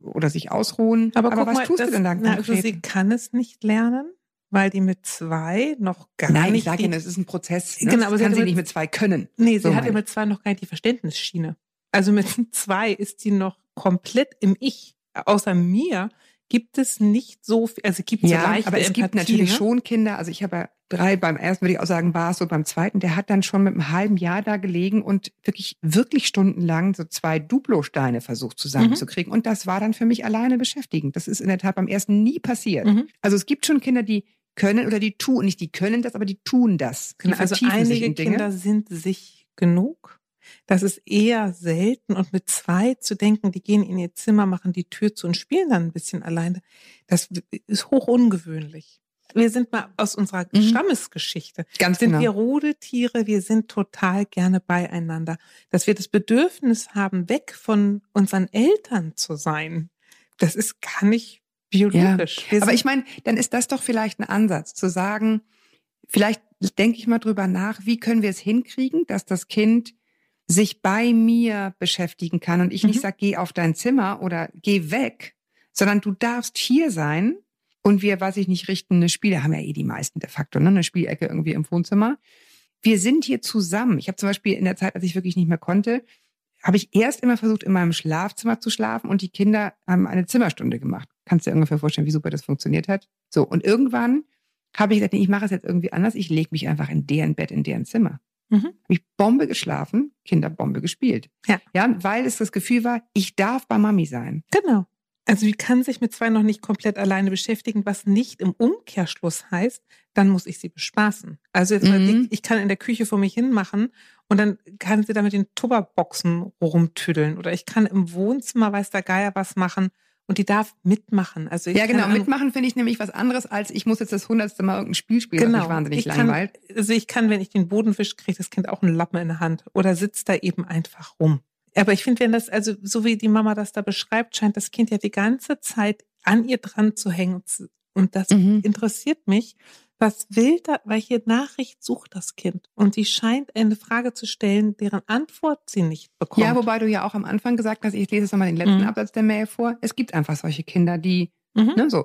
oder sich ausruhen. Aber, guck was mal, tust das, du denn da na, konkret? also sie kann es nicht lernen, weil die mit zwei noch gar Nein, ich nicht sage die, Ihnen, es ist ein Prozess. Ne? Genau, das aber sie kann sie mit- nicht mit zwei können. Nee, sie So hat ja ich. mit zwei noch gar nicht die Verständnisschiene. Also mit [laughs] zwei ist sie noch komplett im Ich. Außer mir gibt es nicht so viel, also gibt es so Ja, leichte aber es gibt Empathie, natürlich ne? schon Kinder, also ich habe ja drei, beim ersten würde ich auch sagen, war es so, beim zweiten, der hat dann schon mit einem halben Jahr da gelegen und wirklich, wirklich stundenlang so zwei Duplo-Steine versucht zusammenzukriegen. Und das war dann für mich alleine beschäftigend. Das ist in der Tat beim ersten nie passiert. Mhm. Also es gibt schon Kinder, die können oder die tun, nicht die können das, aber die tun das. Die Genau, also einige. Kinder sind sich genug. Das ist eher selten. Und mit zwei zu denken, die gehen in ihr Zimmer, machen die Tür zu und spielen dann ein bisschen alleine, das ist hoch ungewöhnlich. Wir sind mal aus unserer Mhm. Stammesgeschichte. Ganz Sind genau. wir Rudeltiere, wir sind total gerne beieinander. Dass wir das Bedürfnis haben, weg von unseren Eltern zu sein, das ist gar nicht biologisch. Wir Aber ich meine, dann ist das doch vielleicht ein Ansatz, zu sagen, vielleicht denke ich mal drüber nach, wie können wir es hinkriegen, dass das Kind sich bei mir beschäftigen kann und ich nicht Mhm. sage, geh auf dein Zimmer oder geh weg, sondern du darfst hier sein und wir, weiß ich nicht, richten eine Spiele, haben ja eh die meisten de facto, ne? eine Spielecke irgendwie im Wohnzimmer. Wir sind hier zusammen. Ich habe zum Beispiel in der Zeit, als ich wirklich nicht mehr konnte, habe ich erst immer versucht, in meinem Schlafzimmer zu schlafen und die Kinder haben eine Zimmerstunde gemacht. Kannst du dir ungefähr vorstellen, wie super das funktioniert hat? So, und irgendwann habe ich gesagt, nee, ich mache es jetzt irgendwie anders. Ich lege mich einfach in deren Bett, in deren Zimmer. Mhm. Habe ich Bombe geschlafen, Kinder Bombe gespielt. Ja. Ja, weil es das Gefühl war, ich darf bei Mami sein. Genau. Also die kann sich mit zwei noch nicht komplett alleine beschäftigen, was nicht im Umkehrschluss heißt, dann muss ich sie bespaßen. Also jetzt mal, Mhm. ich, ich kann in der Küche vor mich hin machen und dann kann sie da mit den Tupperboxen rumtüdeln oder ich kann im Wohnzimmer, weiß der Geier was machen und die darf mitmachen. Also ich Ja, genau. kann Mitmachen finde ich nämlich was anderes, als ich muss jetzt das hundertste Mal irgendein Spiel spielen, was Genau. mich wahnsinnig ich kann, langweilt. also ich kann, wenn ich den Boden wische, kriegt das Kind auch einen Lappen in der Hand oder sitzt da eben einfach rum. Aber ich finde, wenn das, also so wie die Mama das da beschreibt, scheint das Kind ja die ganze Zeit an ihr dran zu hängen. Und das Mhm. interessiert mich. Was will da, welche Nachricht sucht das Kind? Und sie scheint eine Frage zu stellen, deren Antwort sie nicht bekommt. Ja, wobei du ja auch am Anfang gesagt hast, ich lese jetzt nochmal den letzten Mhm. Absatz der Mail vor. Es gibt einfach solche Kinder, die, Mhm. ne, so.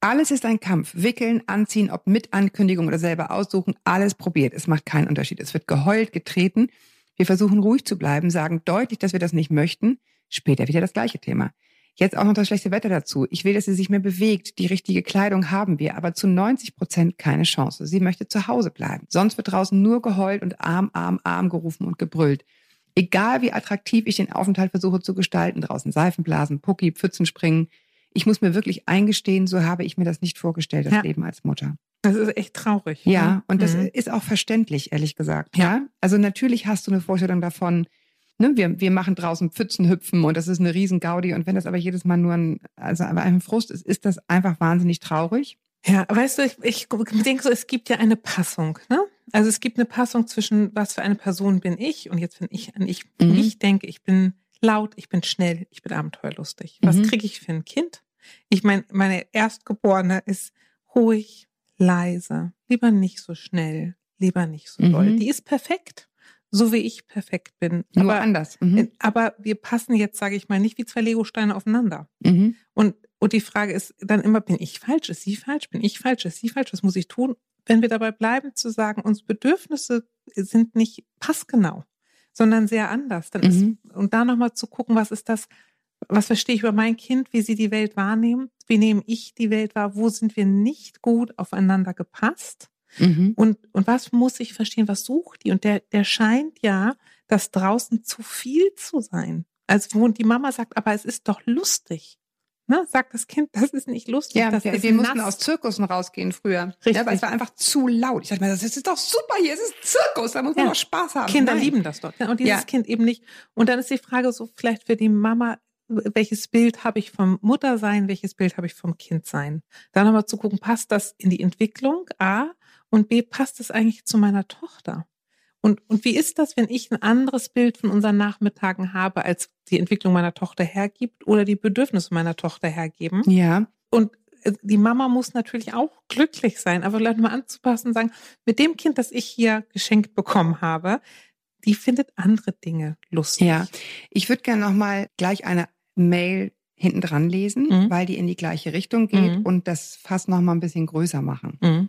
Alles ist ein Kampf. Wickeln, anziehen, ob mit Ankündigung oder selber aussuchen, alles probiert. Es macht keinen Unterschied. Es wird geheult, getreten. Wir versuchen ruhig zu bleiben, sagen deutlich, dass wir das nicht möchten. Später wieder das gleiche Thema. Jetzt auch noch das schlechte Wetter dazu. Ich will, dass sie sich mehr bewegt. Die richtige Kleidung haben wir, aber zu 90 Prozent keine Chance. Sie möchte zu Hause bleiben. Sonst wird draußen nur geheult und Arm, Arm, Arm gerufen und gebrüllt. Egal wie attraktiv ich den Aufenthalt versuche zu gestalten, draußen Seifenblasen, Pucki, Pfützen springen. Ich muss mir wirklich eingestehen, so habe ich mir das nicht vorgestellt, das Ja. Leben als Mutter. Das ist echt traurig. Ja, ne? und das Mhm. ist auch verständlich, ehrlich gesagt. Ja. Ja. Also natürlich hast du eine Vorstellung davon, ne, wir, wir machen draußen Pfützenhüpfen und das ist eine riesen Gaudi. Und wenn das aber jedes Mal nur ein, also aber ein Frust ist, ist das einfach wahnsinnig traurig. Ja, weißt du, ich, ich denke so, es gibt ja eine Passung, ne? Also es gibt eine Passung zwischen, was für eine Person bin ich und jetzt, wenn ich an ich Mhm. nicht denke, ich bin laut, ich bin schnell, ich bin abenteuerlustig. Was Mhm. kriege ich für ein Kind? Ich meine, meine Erstgeborene ist ruhig, leise, lieber nicht so schnell, lieber nicht so Mhm. doll. Die ist perfekt, so wie ich perfekt bin. Nur aber, anders. Mhm. aber wir passen jetzt, sage ich mal, nicht wie zwei Legosteine aufeinander. Mhm. Und, und die Frage ist dann immer, bin ich falsch? Ist sie falsch? Bin ich falsch? Ist sie falsch? Was muss ich tun? Wenn wir dabei bleiben zu sagen, unsere Bedürfnisse sind nicht passgenau, sondern sehr anders, dann ist, Mhm. und da nochmal zu gucken, was ist das, was verstehe ich über mein Kind, wie sie die Welt wahrnehmen, wie nehme ich die Welt wahr, wo sind wir nicht gut aufeinander gepasst? Mhm. Und, und was muss ich verstehen, was sucht die? Und der, der scheint ja das draußen zu viel zu sein. Also wo die Mama sagt, aber es ist doch lustig. Ne, sagt das Kind, das ist nicht lustig. Ja, wir, ist wir mussten aus Zirkussen rausgehen früher. Richtig. Ja, weil es war einfach zu laut. Ich dachte mir, das ist doch super hier, es ist Zirkus, da muss man Ja. doch Spaß haben. Kinder Nein. lieben das doch. Und dieses Ja. Kind eben nicht. Und dann ist die Frage so vielleicht für die Mama, welches Bild habe ich vom Muttersein, welches Bild habe ich vom Kindsein? Dann nochmal zu gucken, passt das in die Entwicklung? A. Und B, passt das eigentlich zu meiner Tochter? Und, und wie ist das, wenn ich ein anderes Bild von unseren Nachmittagen habe, als die Entwicklung meiner Tochter hergibt oder die Bedürfnisse meiner Tochter hergeben? Ja, Und äh, die Mama muss natürlich auch glücklich sein, aber vielleicht mal anzupassen und sagen, mit dem Kind, das ich hier geschenkt bekommen habe, die findet andere Dinge lustig. ja. Ich würde gerne noch mal gleich eine Mail hinten dran lesen, Mhm. weil die in die gleiche Richtung geht Mhm. und das fast noch mal ein bisschen größer machen. Mhm.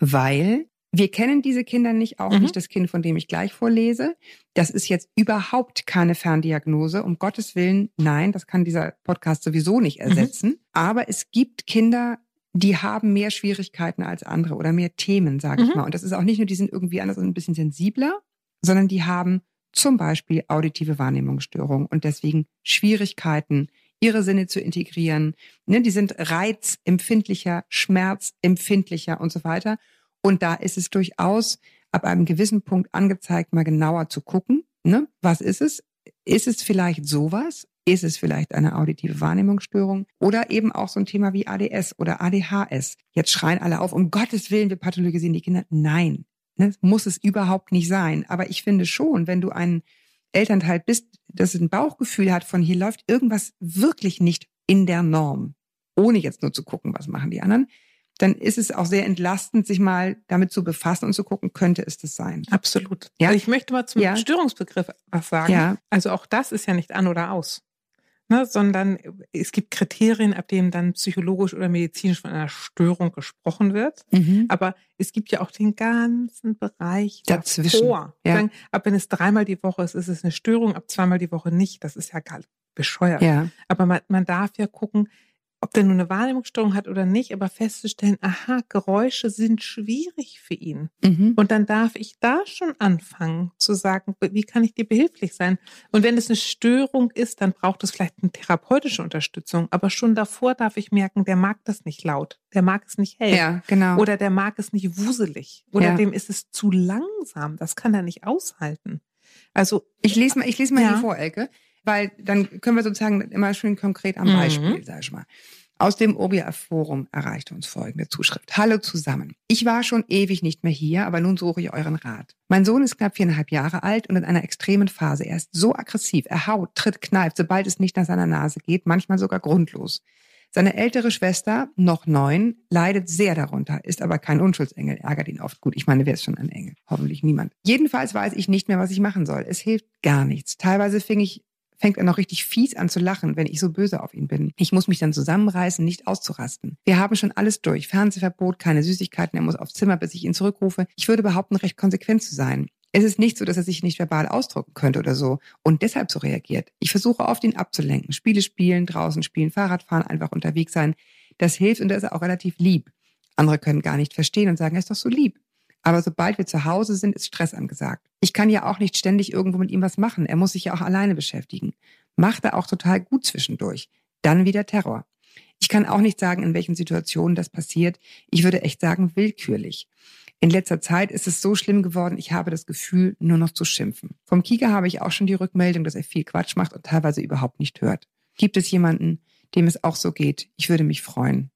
Weil wir kennen diese Kinder nicht, auch Mhm. nicht das Kind, von dem ich gleich vorlese. Das ist jetzt überhaupt keine Ferndiagnose. Um Gottes Willen, nein, das kann dieser Podcast sowieso nicht Mhm. ersetzen. Aber es gibt Kinder, die haben mehr Schwierigkeiten als andere oder mehr Themen, sage ich Mhm. mal. Und das ist auch nicht nur, die sind irgendwie anders und ein bisschen sensibler, sondern die haben zum Beispiel auditive Wahrnehmungsstörungen und deswegen Schwierigkeiten, ihre Sinne zu integrieren. Ne, die sind reizempfindlicher, schmerzempfindlicher und so weiter. Und da ist es durchaus ab einem gewissen Punkt angezeigt, mal genauer zu gucken. Ne? Was ist es? Ist es vielleicht sowas? Ist es vielleicht eine auditive Wahrnehmungsstörung? Oder eben auch so ein Thema wie ADS oder ADHS? Jetzt schreien alle auf, um Gottes Willen, wir pathologisieren die Kinder. Nein, ne? muss es überhaupt nicht sein. Aber ich finde schon, wenn du ein Elternteil bist, das ein Bauchgefühl hat von hier läuft irgendwas wirklich nicht in der Norm, ohne jetzt nur zu gucken, was machen die anderen, dann ist es auch sehr entlastend, sich mal damit zu befassen und zu gucken, könnte es das sein. Absolut. Ja. Also ich möchte mal zum Ja. Störungsbegriff was sagen. Ja. Also auch das ist ja nicht an oder aus. Ne, sondern es gibt Kriterien, ab denen dann psychologisch oder medizinisch von einer Störung gesprochen wird. Mhm. Aber es gibt ja auch den ganzen Bereich Dazwischen, davor. ja. Sagen, Ab wenn es dreimal die Woche ist, ist es eine Störung, ab zweimal die Woche nicht. Das ist ja gar bescheuert. Ja, Aber man, man darf ja gucken, ob der nur eine Wahrnehmungsstörung hat oder nicht, aber festzustellen, aha, Geräusche sind schwierig für ihn. mhm. Und dann darf ich da schon anfangen zu sagen, wie kann ich dir behilflich sein? Und wenn es eine Störung ist, dann braucht es vielleicht eine therapeutische Unterstützung. Aber schon davor darf ich merken, der mag das nicht laut, der mag es nicht hell. ja, genau. Oder der mag es nicht wuselig. Oder Ja. dem ist es zu langsam. Das kann er nicht aushalten. Also, Ich lese mal, ich lese mal Ja. hier vor, Elke, weil dann können wir sozusagen immer schön konkret am Mhm. Beispiel, sag ich mal. Aus dem OBF-Forum erreichte uns folgende Zuschrift. Hallo zusammen. Ich war schon ewig nicht mehr hier, aber nun suche ich euren Rat. Mein Sohn ist knapp viereinhalb Jahre alt und in einer extremen Phase. Er ist so aggressiv, er haut, tritt, kneift, sobald es nicht nach seiner Nase geht, manchmal sogar grundlos. Seine ältere Schwester, noch neun, leidet sehr darunter, ist aber kein Unschuldsengel, ärgert ihn oft. Gut, ich meine, wer ist schon ein Engel? Hoffentlich niemand. Jedenfalls weiß ich nicht mehr, was ich machen soll. Es hilft gar nichts. Teilweise fing ich fängt er noch richtig fies an zu lachen, wenn ich so böse auf ihn bin. Ich muss mich dann zusammenreißen, nicht auszurasten. Wir haben schon alles durch. Fernsehverbot, keine Süßigkeiten, er muss aufs Zimmer, bis ich ihn zurückrufe. Ich würde behaupten, recht konsequent zu sein. Es ist nicht so, dass er sich nicht verbal ausdrücken könnte oder so und deshalb so reagiert. Ich versuche oft, ihn abzulenken. Spiele spielen, draußen spielen, Fahrrad fahren, einfach unterwegs sein. Das hilft und er ist auch relativ lieb. Andere können gar nicht verstehen und sagen, er ist doch so lieb. Aber sobald wir zu Hause sind, ist Stress angesagt. Ich kann ja auch nicht ständig irgendwo mit ihm was machen. Er muss sich ja auch alleine beschäftigen. Macht er auch total gut zwischendurch. Dann wieder Terror. Ich kann auch nicht sagen, in welchen Situationen das passiert. Ich würde echt sagen, willkürlich. In letzter Zeit ist es so schlimm geworden, ich habe das Gefühl, nur noch zu schimpfen. Vom Kika habe ich auch schon die Rückmeldung, dass er viel Quatsch macht und teilweise überhaupt nicht hört. Gibt es jemanden, dem es auch so geht? Ich würde mich freuen,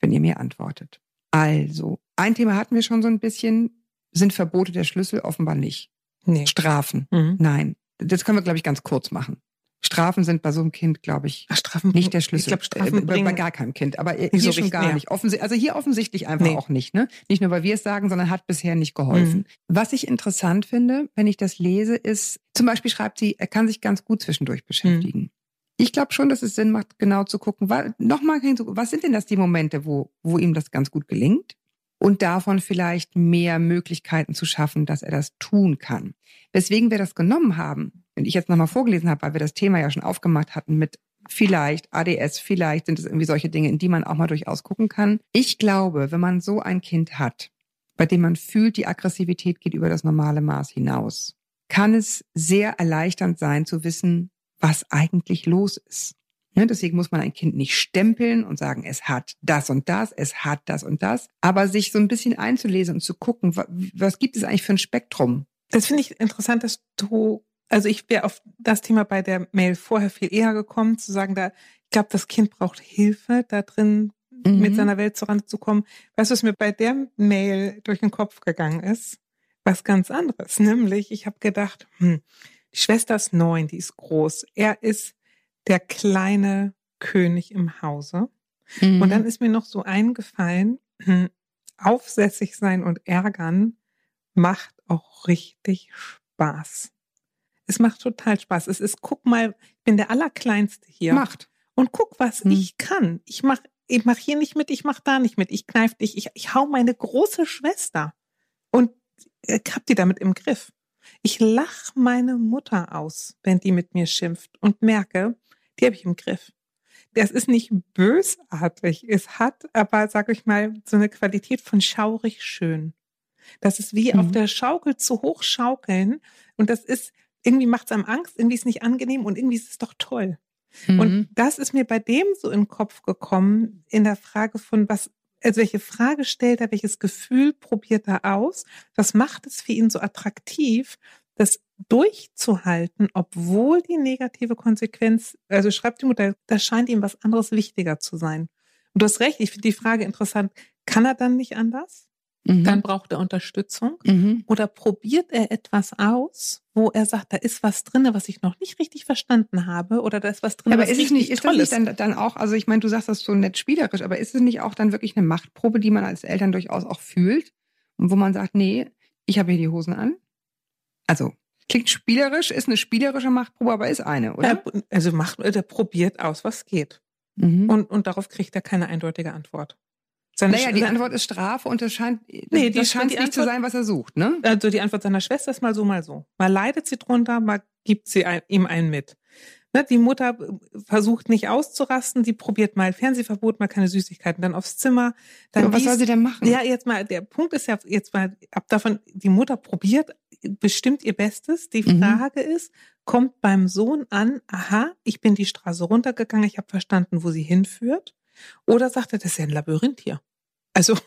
wenn ihr mir antwortet. Also, ein Thema hatten wir schon so ein bisschen. Sind Verbote der Schlüssel? Offenbar nicht. nee. Strafen? Mhm. Nein. Das können wir, glaube ich, ganz kurz machen. Strafen sind bei so einem Kind, glaube ich, Ach, Strafen nicht der Ich Schlüssel. glaube, Äh, Strafen bei, bei bringen gar keinem Kind. Aber hier Nicht so schon gar ja. nicht. Offensi also hier offensichtlich einfach Nee. auch nicht. Ne? Nicht nur, weil wir es sagen, sondern hat bisher nicht geholfen. Mhm. Was ich interessant finde, wenn ich das lese, ist, zum Beispiel schreibt sie, er kann sich ganz gut zwischendurch beschäftigen. Mhm. Ich glaube schon, dass es Sinn macht, genau zu gucken, wa- nochmal, was sind denn das die Momente, wo, wo ihm das ganz gut gelingt? Und davon vielleicht mehr Möglichkeiten zu schaffen, dass er das tun kann. Weswegen wir das genommen haben, wenn ich jetzt nochmal vorgelesen habe, weil wir das Thema ja schon aufgemacht hatten mit vielleicht ADS, vielleicht sind es irgendwie solche Dinge, in die man auch mal durchaus gucken kann. Ich glaube, wenn man so ein Kind hat, bei dem man fühlt, die Aggressivität geht über das normale Maß hinaus, kann es sehr erleichternd sein zu wissen, was eigentlich los ist. Ne, deswegen muss man ein Kind nicht stempeln und sagen, es hat das und das, es hat das und das, aber sich so ein bisschen einzulesen und zu gucken, was, was gibt es eigentlich für ein Spektrum? Das finde ich interessant, dass du, also ich wäre auf das Thema bei der Mail vorher viel eher gekommen, zu sagen, da, ich glaube, das Kind braucht Hilfe, da drin mhm. mit seiner Welt zuranzukommen. Weißt du, was mir bei der Mail durch den Kopf gegangen ist? Was ganz anderes. Nämlich, ich habe gedacht, hm, die Schwester ist neun, die ist groß. Er ist der kleine König im Hause. Mhm. Und dann ist mir noch so eingefallen, [clears throat] aufsässig sein und ärgern macht auch richtig Spaß. Es macht total Spaß. Es ist, guck mal, ich bin der Allerkleinste hier. Macht. Und guck, was hm. ich kann. Ich mach, ich mach hier nicht mit, ich mach da nicht mit. Ich kneif dich, ich, ich hau meine große Schwester. Und ich hab die damit im Griff. Ich lach meine Mutter aus, wenn die mit mir schimpft und merke, die habe ich im Griff. Das ist nicht bösartig. Es hat aber, sag ich mal, so eine Qualität von schaurig schön. Das ist wie mhm. auf der Schaukel zu hoch schaukeln. Und das ist, irgendwie macht es einem Angst, irgendwie ist es nicht angenehm und irgendwie ist es doch toll. Mhm. Und das ist mir bei dem so in den Kopf gekommen, in der Frage von was, also welche Frage stellt er, welches Gefühl probiert er aus? Was macht es für ihn so attraktiv, das durchzuhalten, obwohl die negative Konsequenz, also schreibt die Mutter, da scheint ihm was anderes wichtiger zu sein. Und du hast recht, ich finde die Frage interessant. Kann er dann nicht anders? Mhm. Dann braucht er Unterstützung. Mhm. Oder probiert er etwas aus, wo er sagt, da ist was drin, was ich noch nicht richtig verstanden habe, oder da ist was drin, ja, aber was ist es nicht, ist das nicht dann, dann auch, also ich meine, du sagst das so nett spielerisch, aber ist es nicht auch dann wirklich eine Machtprobe, die man als Eltern durchaus auch fühlt? Und wo man sagt, nee, ich habe hier die Hosen an. Also, klingt spielerisch, ist eine spielerische Machtprobe, aber ist eine, oder? Ja, also macht, der probiert aus, was geht. Mhm. Und, und darauf kriegt er keine eindeutige Antwort. Seine naja, die Antwort ist Strafe und es scheint, nee, das scheint nicht Antwort, zu sein, was er sucht, ne? Also die Antwort seiner Schwester ist mal so, mal so. Mal leidet sie drunter, mal gibt sie ein, ihm einen mit. Ne, die Mutter versucht nicht auszurasten, die probiert mal Fernsehverbot, mal keine Süßigkeiten, dann aufs Zimmer. Dann ja, was soll sie denn machen? Ja, jetzt mal, der Punkt ist ja jetzt mal ab davon, die Mutter probiert, bestimmt ihr Bestes. Die mhm. Frage mhm. ist, kommt beim Sohn an, aha, ich bin die Straße runtergegangen, ich habe verstanden, wo sie hinführt. Oder sagt er, das ist ja ein Labyrinth hier. Also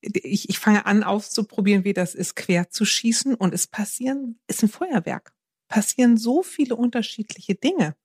ich, ich fange an auszuprobieren, wie das ist, quer zu schießen und es passieren, ist ein Feuerwerk. Passieren so viele unterschiedliche Dinge.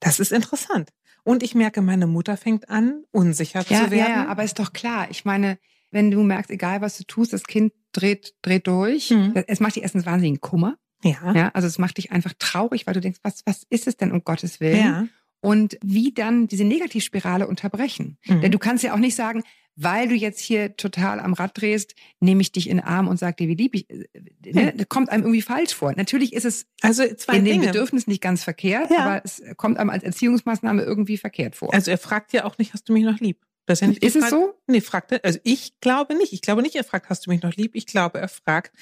Das ist interessant. Und ich merke, meine Mutter fängt an, unsicher ja, zu werden. Ja, aber ist doch klar. Ich meine, wenn du merkst, egal was du tust, das Kind dreht, dreht durch. Mhm. Es macht dich erstens wahnsinnigen Kummer. Ja. ja. Also es macht dich einfach traurig, weil du denkst, was, was ist es denn um Gottes Willen? Ja und wie dann diese Negativspirale unterbrechen. Mhm. Denn du kannst ja auch nicht sagen, weil du jetzt hier total am Rad drehst, nehme ich dich in den Arm und sag dir, wie lieb ich. Äh, ne? Das kommt einem irgendwie falsch vor. Natürlich ist es also in den Bedürfnissen nicht ganz verkehrt, ja. aber es kommt einem als Erziehungsmaßnahme irgendwie verkehrt vor. Also er fragt ja auch nicht, hast du mich noch lieb? Das ist, ja nicht ist es so? Nee, fragt er. Also ich glaube nicht. Ich glaube nicht, er fragt, hast du mich noch lieb? Ich glaube, er fragt,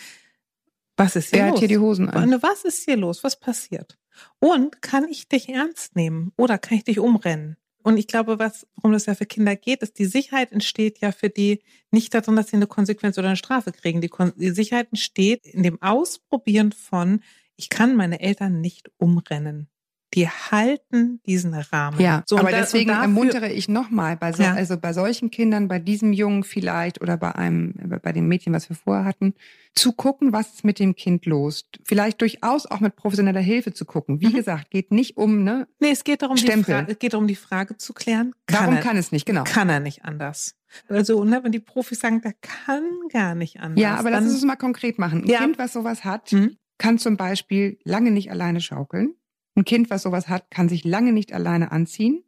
was ist hier er los? hat hier die Hosen an. Was ist hier los? Was passiert? Und kann ich dich ernst nehmen oder kann ich dich umrennen? Und ich glaube, was, worum das ja für Kinder geht, ist, die Sicherheit entsteht ja für die nicht darin, dass sie eine Konsequenz oder eine Strafe kriegen. Die, Kon die Sicherheit entsteht in dem Ausprobieren von, ich kann meine Eltern nicht umrennen die halten diesen Rahmen. Ja, so, aber da, deswegen dafür, ermuntere ich nochmal, bei so, ja. also bei solchen Kindern, bei diesem Jungen vielleicht oder bei einem, bei dem Mädchen, was wir vorher hatten, zu gucken, was ist mit dem Kind los. Vielleicht durchaus auch mit professioneller Hilfe zu gucken. Wie mhm. gesagt, geht nicht um, ne? Nee, es geht darum, Stempel. Die Frage, es geht darum, die Frage zu klären. Kann Warum er, kann es nicht, genau. Kann er nicht anders. Also, ne, wenn die Profis sagen, der kann gar nicht anders. Ja, aber lass uns es mal konkret machen. Ein ja. Kind, was sowas hat, mhm. kann zum Beispiel lange nicht alleine schaukeln. Ein Kind, was sowas hat, kann sich lange nicht alleine anziehen,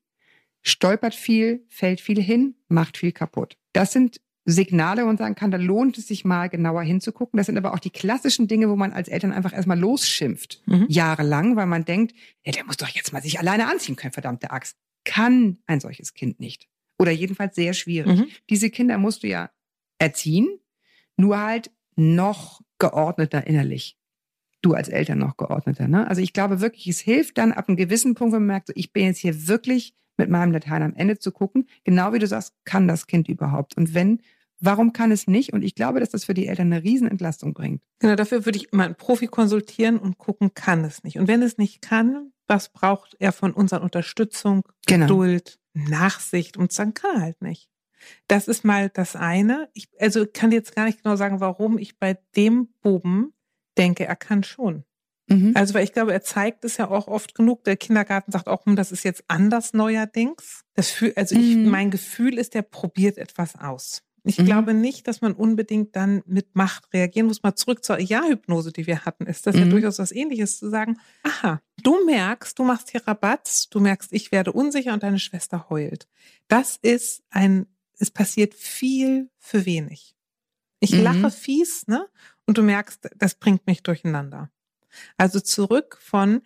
stolpert viel, fällt viel hin, macht viel kaputt. Das sind Signale, wo man sagen kann, da lohnt es sich mal genauer hinzugucken. Das sind aber auch die klassischen Dinge, wo man als Eltern einfach erstmal losschimpft, mhm. jahrelang, weil man denkt, ja, der muss doch jetzt mal sich alleine anziehen können, verdammte Axt. Kann ein solches Kind nicht. Oder jedenfalls sehr schwierig. Mhm. Diese Kinder musst du ja erziehen, nur halt noch geordneter innerlich du als Eltern noch geordneter. Ne? Also ich glaube wirklich, es hilft dann ab einem gewissen Punkt, wenn man merkt, so, ich bin jetzt hier wirklich mit meinem Latein am Ende zu gucken, genau wie du sagst, kann das Kind überhaupt? Und wenn, Warum kann es nicht? Und ich glaube, dass das für die Eltern eine Riesenentlastung bringt. Genau, dafür würde ich immer einen Profi konsultieren und gucken, kann es nicht. Und wenn es nicht kann, was braucht er von unserer Unterstützung, Genau. Geduld, Nachsicht und sagen, kann er halt nicht. Das ist mal das eine. Ich, also ich kann jetzt gar nicht genau sagen, warum ich bei dem Buben denke, er kann schon. Mhm. Also, weil ich glaube, er zeigt es ja auch oft genug. Der Kindergarten sagt auch, hm, das ist jetzt anders neuerdings. Das fühl, also ich, Mhm. mein Gefühl ist, der probiert etwas aus. Ich Mhm. glaube nicht, dass man unbedingt dann mit Macht reagieren muss. Mal zurück zur Ja-Hypnose, die wir hatten, ist das ja Mhm. durchaus was ähnliches zu sagen, aha, du merkst, du machst hier Rabatz, du merkst, ich werde unsicher und deine Schwester heult. Das ist ein, es passiert viel für wenig. Ich Mhm. lache fies, ne? Und du merkst, das bringt mich durcheinander. Also zurück von,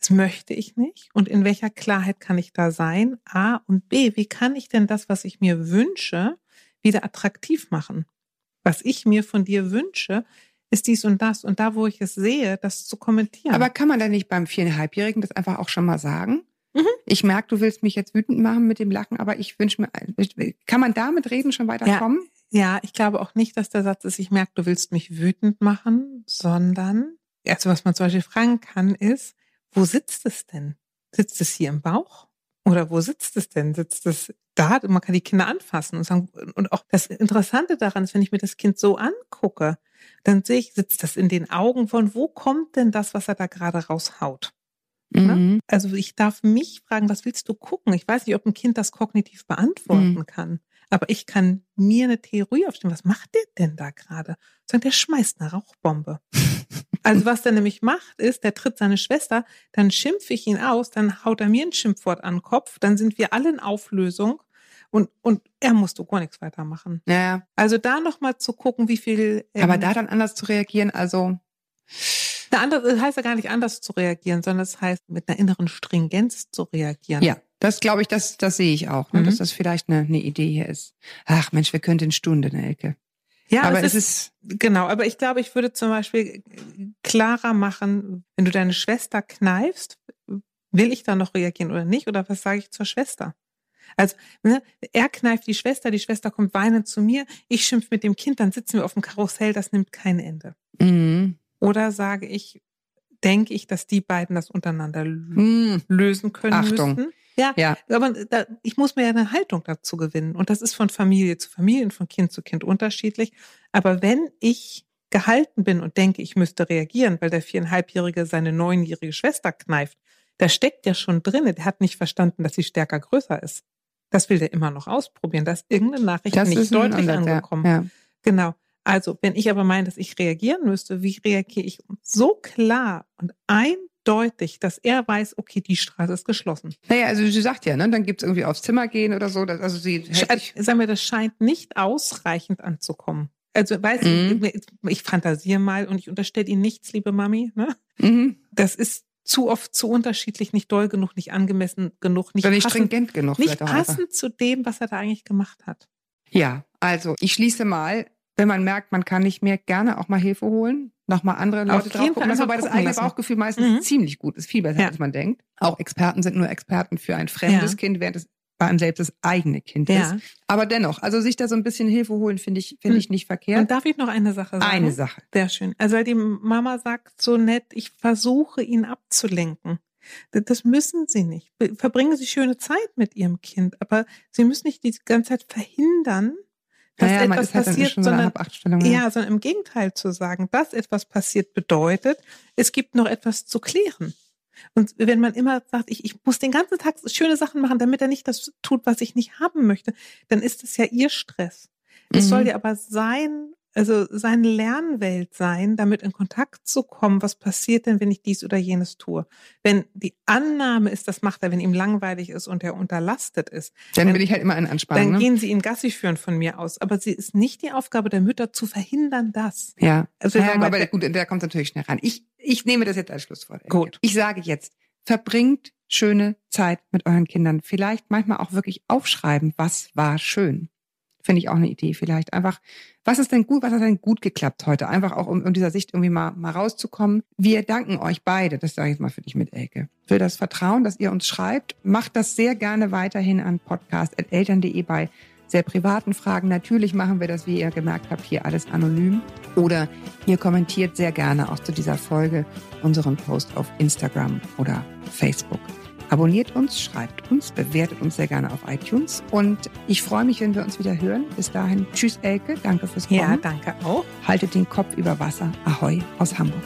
das möchte ich nicht und in welcher Klarheit kann ich da sein? A und B, wie kann ich denn das, was ich mir wünsche, wieder attraktiv machen? Was ich mir von dir wünsche, ist dies und das und da, wo ich es sehe, das zu kommentieren. Aber kann man denn nicht beim viereinhalbjährigen das einfach auch schon mal sagen? Mhm. Ich merke, du willst mich jetzt wütend machen mit dem Lachen, aber ich wünsche mir, kann man da mit Reden schon weiterkommen? Ja, ich glaube auch nicht, dass der Satz ist, ich merke, du willst mich wütend machen, sondern, also was man zum Beispiel fragen kann, ist, wo sitzt es denn? Sitzt es hier im Bauch? Oder wo sitzt es denn? Sitzt es da? Man kann die Kinder anfassen und sagen, und auch das Interessante daran ist, wenn ich mir das Kind so angucke, dann sehe ich, sitzt das in den Augen von, wo kommt denn das, was er da gerade raushaut? Mhm. Also ich darf mich fragen, was willst du gucken? Ich weiß nicht, ob ein Kind das kognitiv beantworten Mhm. kann. Aber ich kann mir eine Theorie aufstellen. Was macht der denn da gerade? Sagen, der schmeißt eine Rauchbombe. [laughs] Also was der nämlich macht, ist, der tritt seine Schwester, dann schimpfe ich ihn aus, dann haut er mir ein Schimpfwort an den Kopf, dann sind wir alle in Auflösung und, und er muss doch gar nichts weitermachen. Ja, Also da nochmal zu gucken, wie viel. ähm, aber da dann anders zu reagieren, also das heißt ja gar nicht anders zu reagieren, sondern es heißt mit einer inneren Stringenz zu reagieren. ja, das glaube ich, das, das sehe ich auch, ne, Mhm. dass das vielleicht eine, eine Idee hier ist. Ach Mensch, wir könnten in Stunde, ne Elke. Ja, aber es es ist, Genau, aber ich glaube, ich würde zum Beispiel klarer machen, wenn du deine Schwester kneifst, will ich da noch reagieren oder nicht? Oder was sage ich zur Schwester? Also, ne, er kneift die Schwester, die Schwester kommt weinend zu mir, ich schimpf mit dem Kind, dann sitzen wir auf dem Karussell, das nimmt kein Ende. mhm. Oder sage ich, denke ich, dass die beiden das untereinander Mhm. lösen können Achtung. müssten? Ja, ja, aber da, ich muss mir ja eine Haltung dazu gewinnen. Und das ist von Familie zu Familie und von Kind zu Kind unterschiedlich. Aber wenn ich gehalten bin und denke, ich müsste reagieren, weil der viereinhalbjährige seine neunjährige Schwester kneift, da steckt ja schon drin, der hat nicht verstanden, dass sie stärker größer ist. Das will der immer noch ausprobieren. Da ist irgendeine Nachricht das nicht deutlich Ansatz, ja. angekommen. Ja. Genau. Also, wenn ich aber meine, dass ich reagieren müsste, wie reagiere ich so klar und eindeutig, dass er weiß, okay, die Straße ist geschlossen. Naja, also sie sagt ja, ne, dann gibt's irgendwie aufs Zimmer gehen oder so. Das, also sie hält sich, Sche- Sag mir, das scheint nicht ausreichend anzukommen. Also, weiß Mhm. ich, ich fantasiere mal und ich unterstelle Ihnen nichts, liebe Mami. Ne? mhm. Das ist zu oft zu unterschiedlich, nicht doll genug, nicht angemessen genug, nicht nicht passend, stringent genug. nicht passend zu dem, was er da eigentlich gemacht hat. Ja, also ich schließe mal, wenn man merkt, man kann nicht mehr, gerne auch mal Hilfe holen, nochmal andere Leute drauf gucken lassen, einfach wobei das eigene lassen. Bauchgefühl meistens Mhm. ziemlich gut ist, viel besser Ja. als man denkt. Auch Experten sind nur Experten für ein fremdes Ja. Kind, während es bei einem selbst das eigene Kind Ja. ist. Aber dennoch, also sich da so ein bisschen Hilfe holen, finde ich, finde Mhm. ich nicht verkehrt. Und darf ich noch eine Sache sagen? Eine Sache. Sehr schön. Also weil die Mama sagt so nett, ich versuche ihn abzulenken. Das- müssen sie nicht. Verbringen sie schöne Zeit mit ihrem Kind, aber sie müssen nicht die ganze Zeit verhindern, dass Naja, etwas halt passiert, sondern Habachtstellung. ja, sondern im Gegenteil zu sagen, dass etwas passiert bedeutet, es gibt noch etwas zu klären. Und wenn man immer sagt, ich, ich muss den ganzen Tag schöne Sachen machen, damit er nicht das tut, was ich nicht haben möchte, dann ist es ja ihr Stress. Es Mhm. soll ja aber sein, also seine Lernwelt sein, damit in Kontakt zu kommen, was passiert denn, wenn ich dies oder jenes tue. Wenn die Annahme ist, das macht er, wenn ihm langweilig ist und er unterlastet ist, Dann dann- will ich halt immer eine Anspannung. dann Ne? gehen sie ihn Gassi führen von mir aus. Aber sie ist nicht die Aufgabe der Mütter zu verhindern, das. Ja. Also ja, aber gut, der kommt natürlich schnell ran. Ich, ich nehme das jetzt als Schlusswort. Gut. Ich sage jetzt, verbringt schöne Zeit mit euren Kindern. Vielleicht manchmal auch wirklich aufschreiben, was war schön. Finde ich auch eine Idee. Vielleicht einfach, was ist denn gut, was hat denn gut geklappt heute? Einfach auch, um, um dieser Sicht irgendwie mal, mal rauszukommen. Wir danken euch beide, das sage ich jetzt mal für dich mit Elke, für das Vertrauen, dass ihr uns schreibt. Macht das sehr gerne weiterhin an podcast.eltern.de bei sehr privaten Fragen. Natürlich machen wir das, wie ihr gemerkt habt, hier alles anonym. Oder ihr kommentiert sehr gerne auch zu dieser Folge unseren Post auf Instagram oder Facebook. Abonniert uns, schreibt uns, bewertet uns sehr gerne auf iTunes. Und ich freue mich, wenn wir uns wieder hören. Bis dahin, tschüss Elke, danke fürs Kommen. Ja, danke auch. Haltet den Kopf über Wasser. Ahoi aus Hamburg.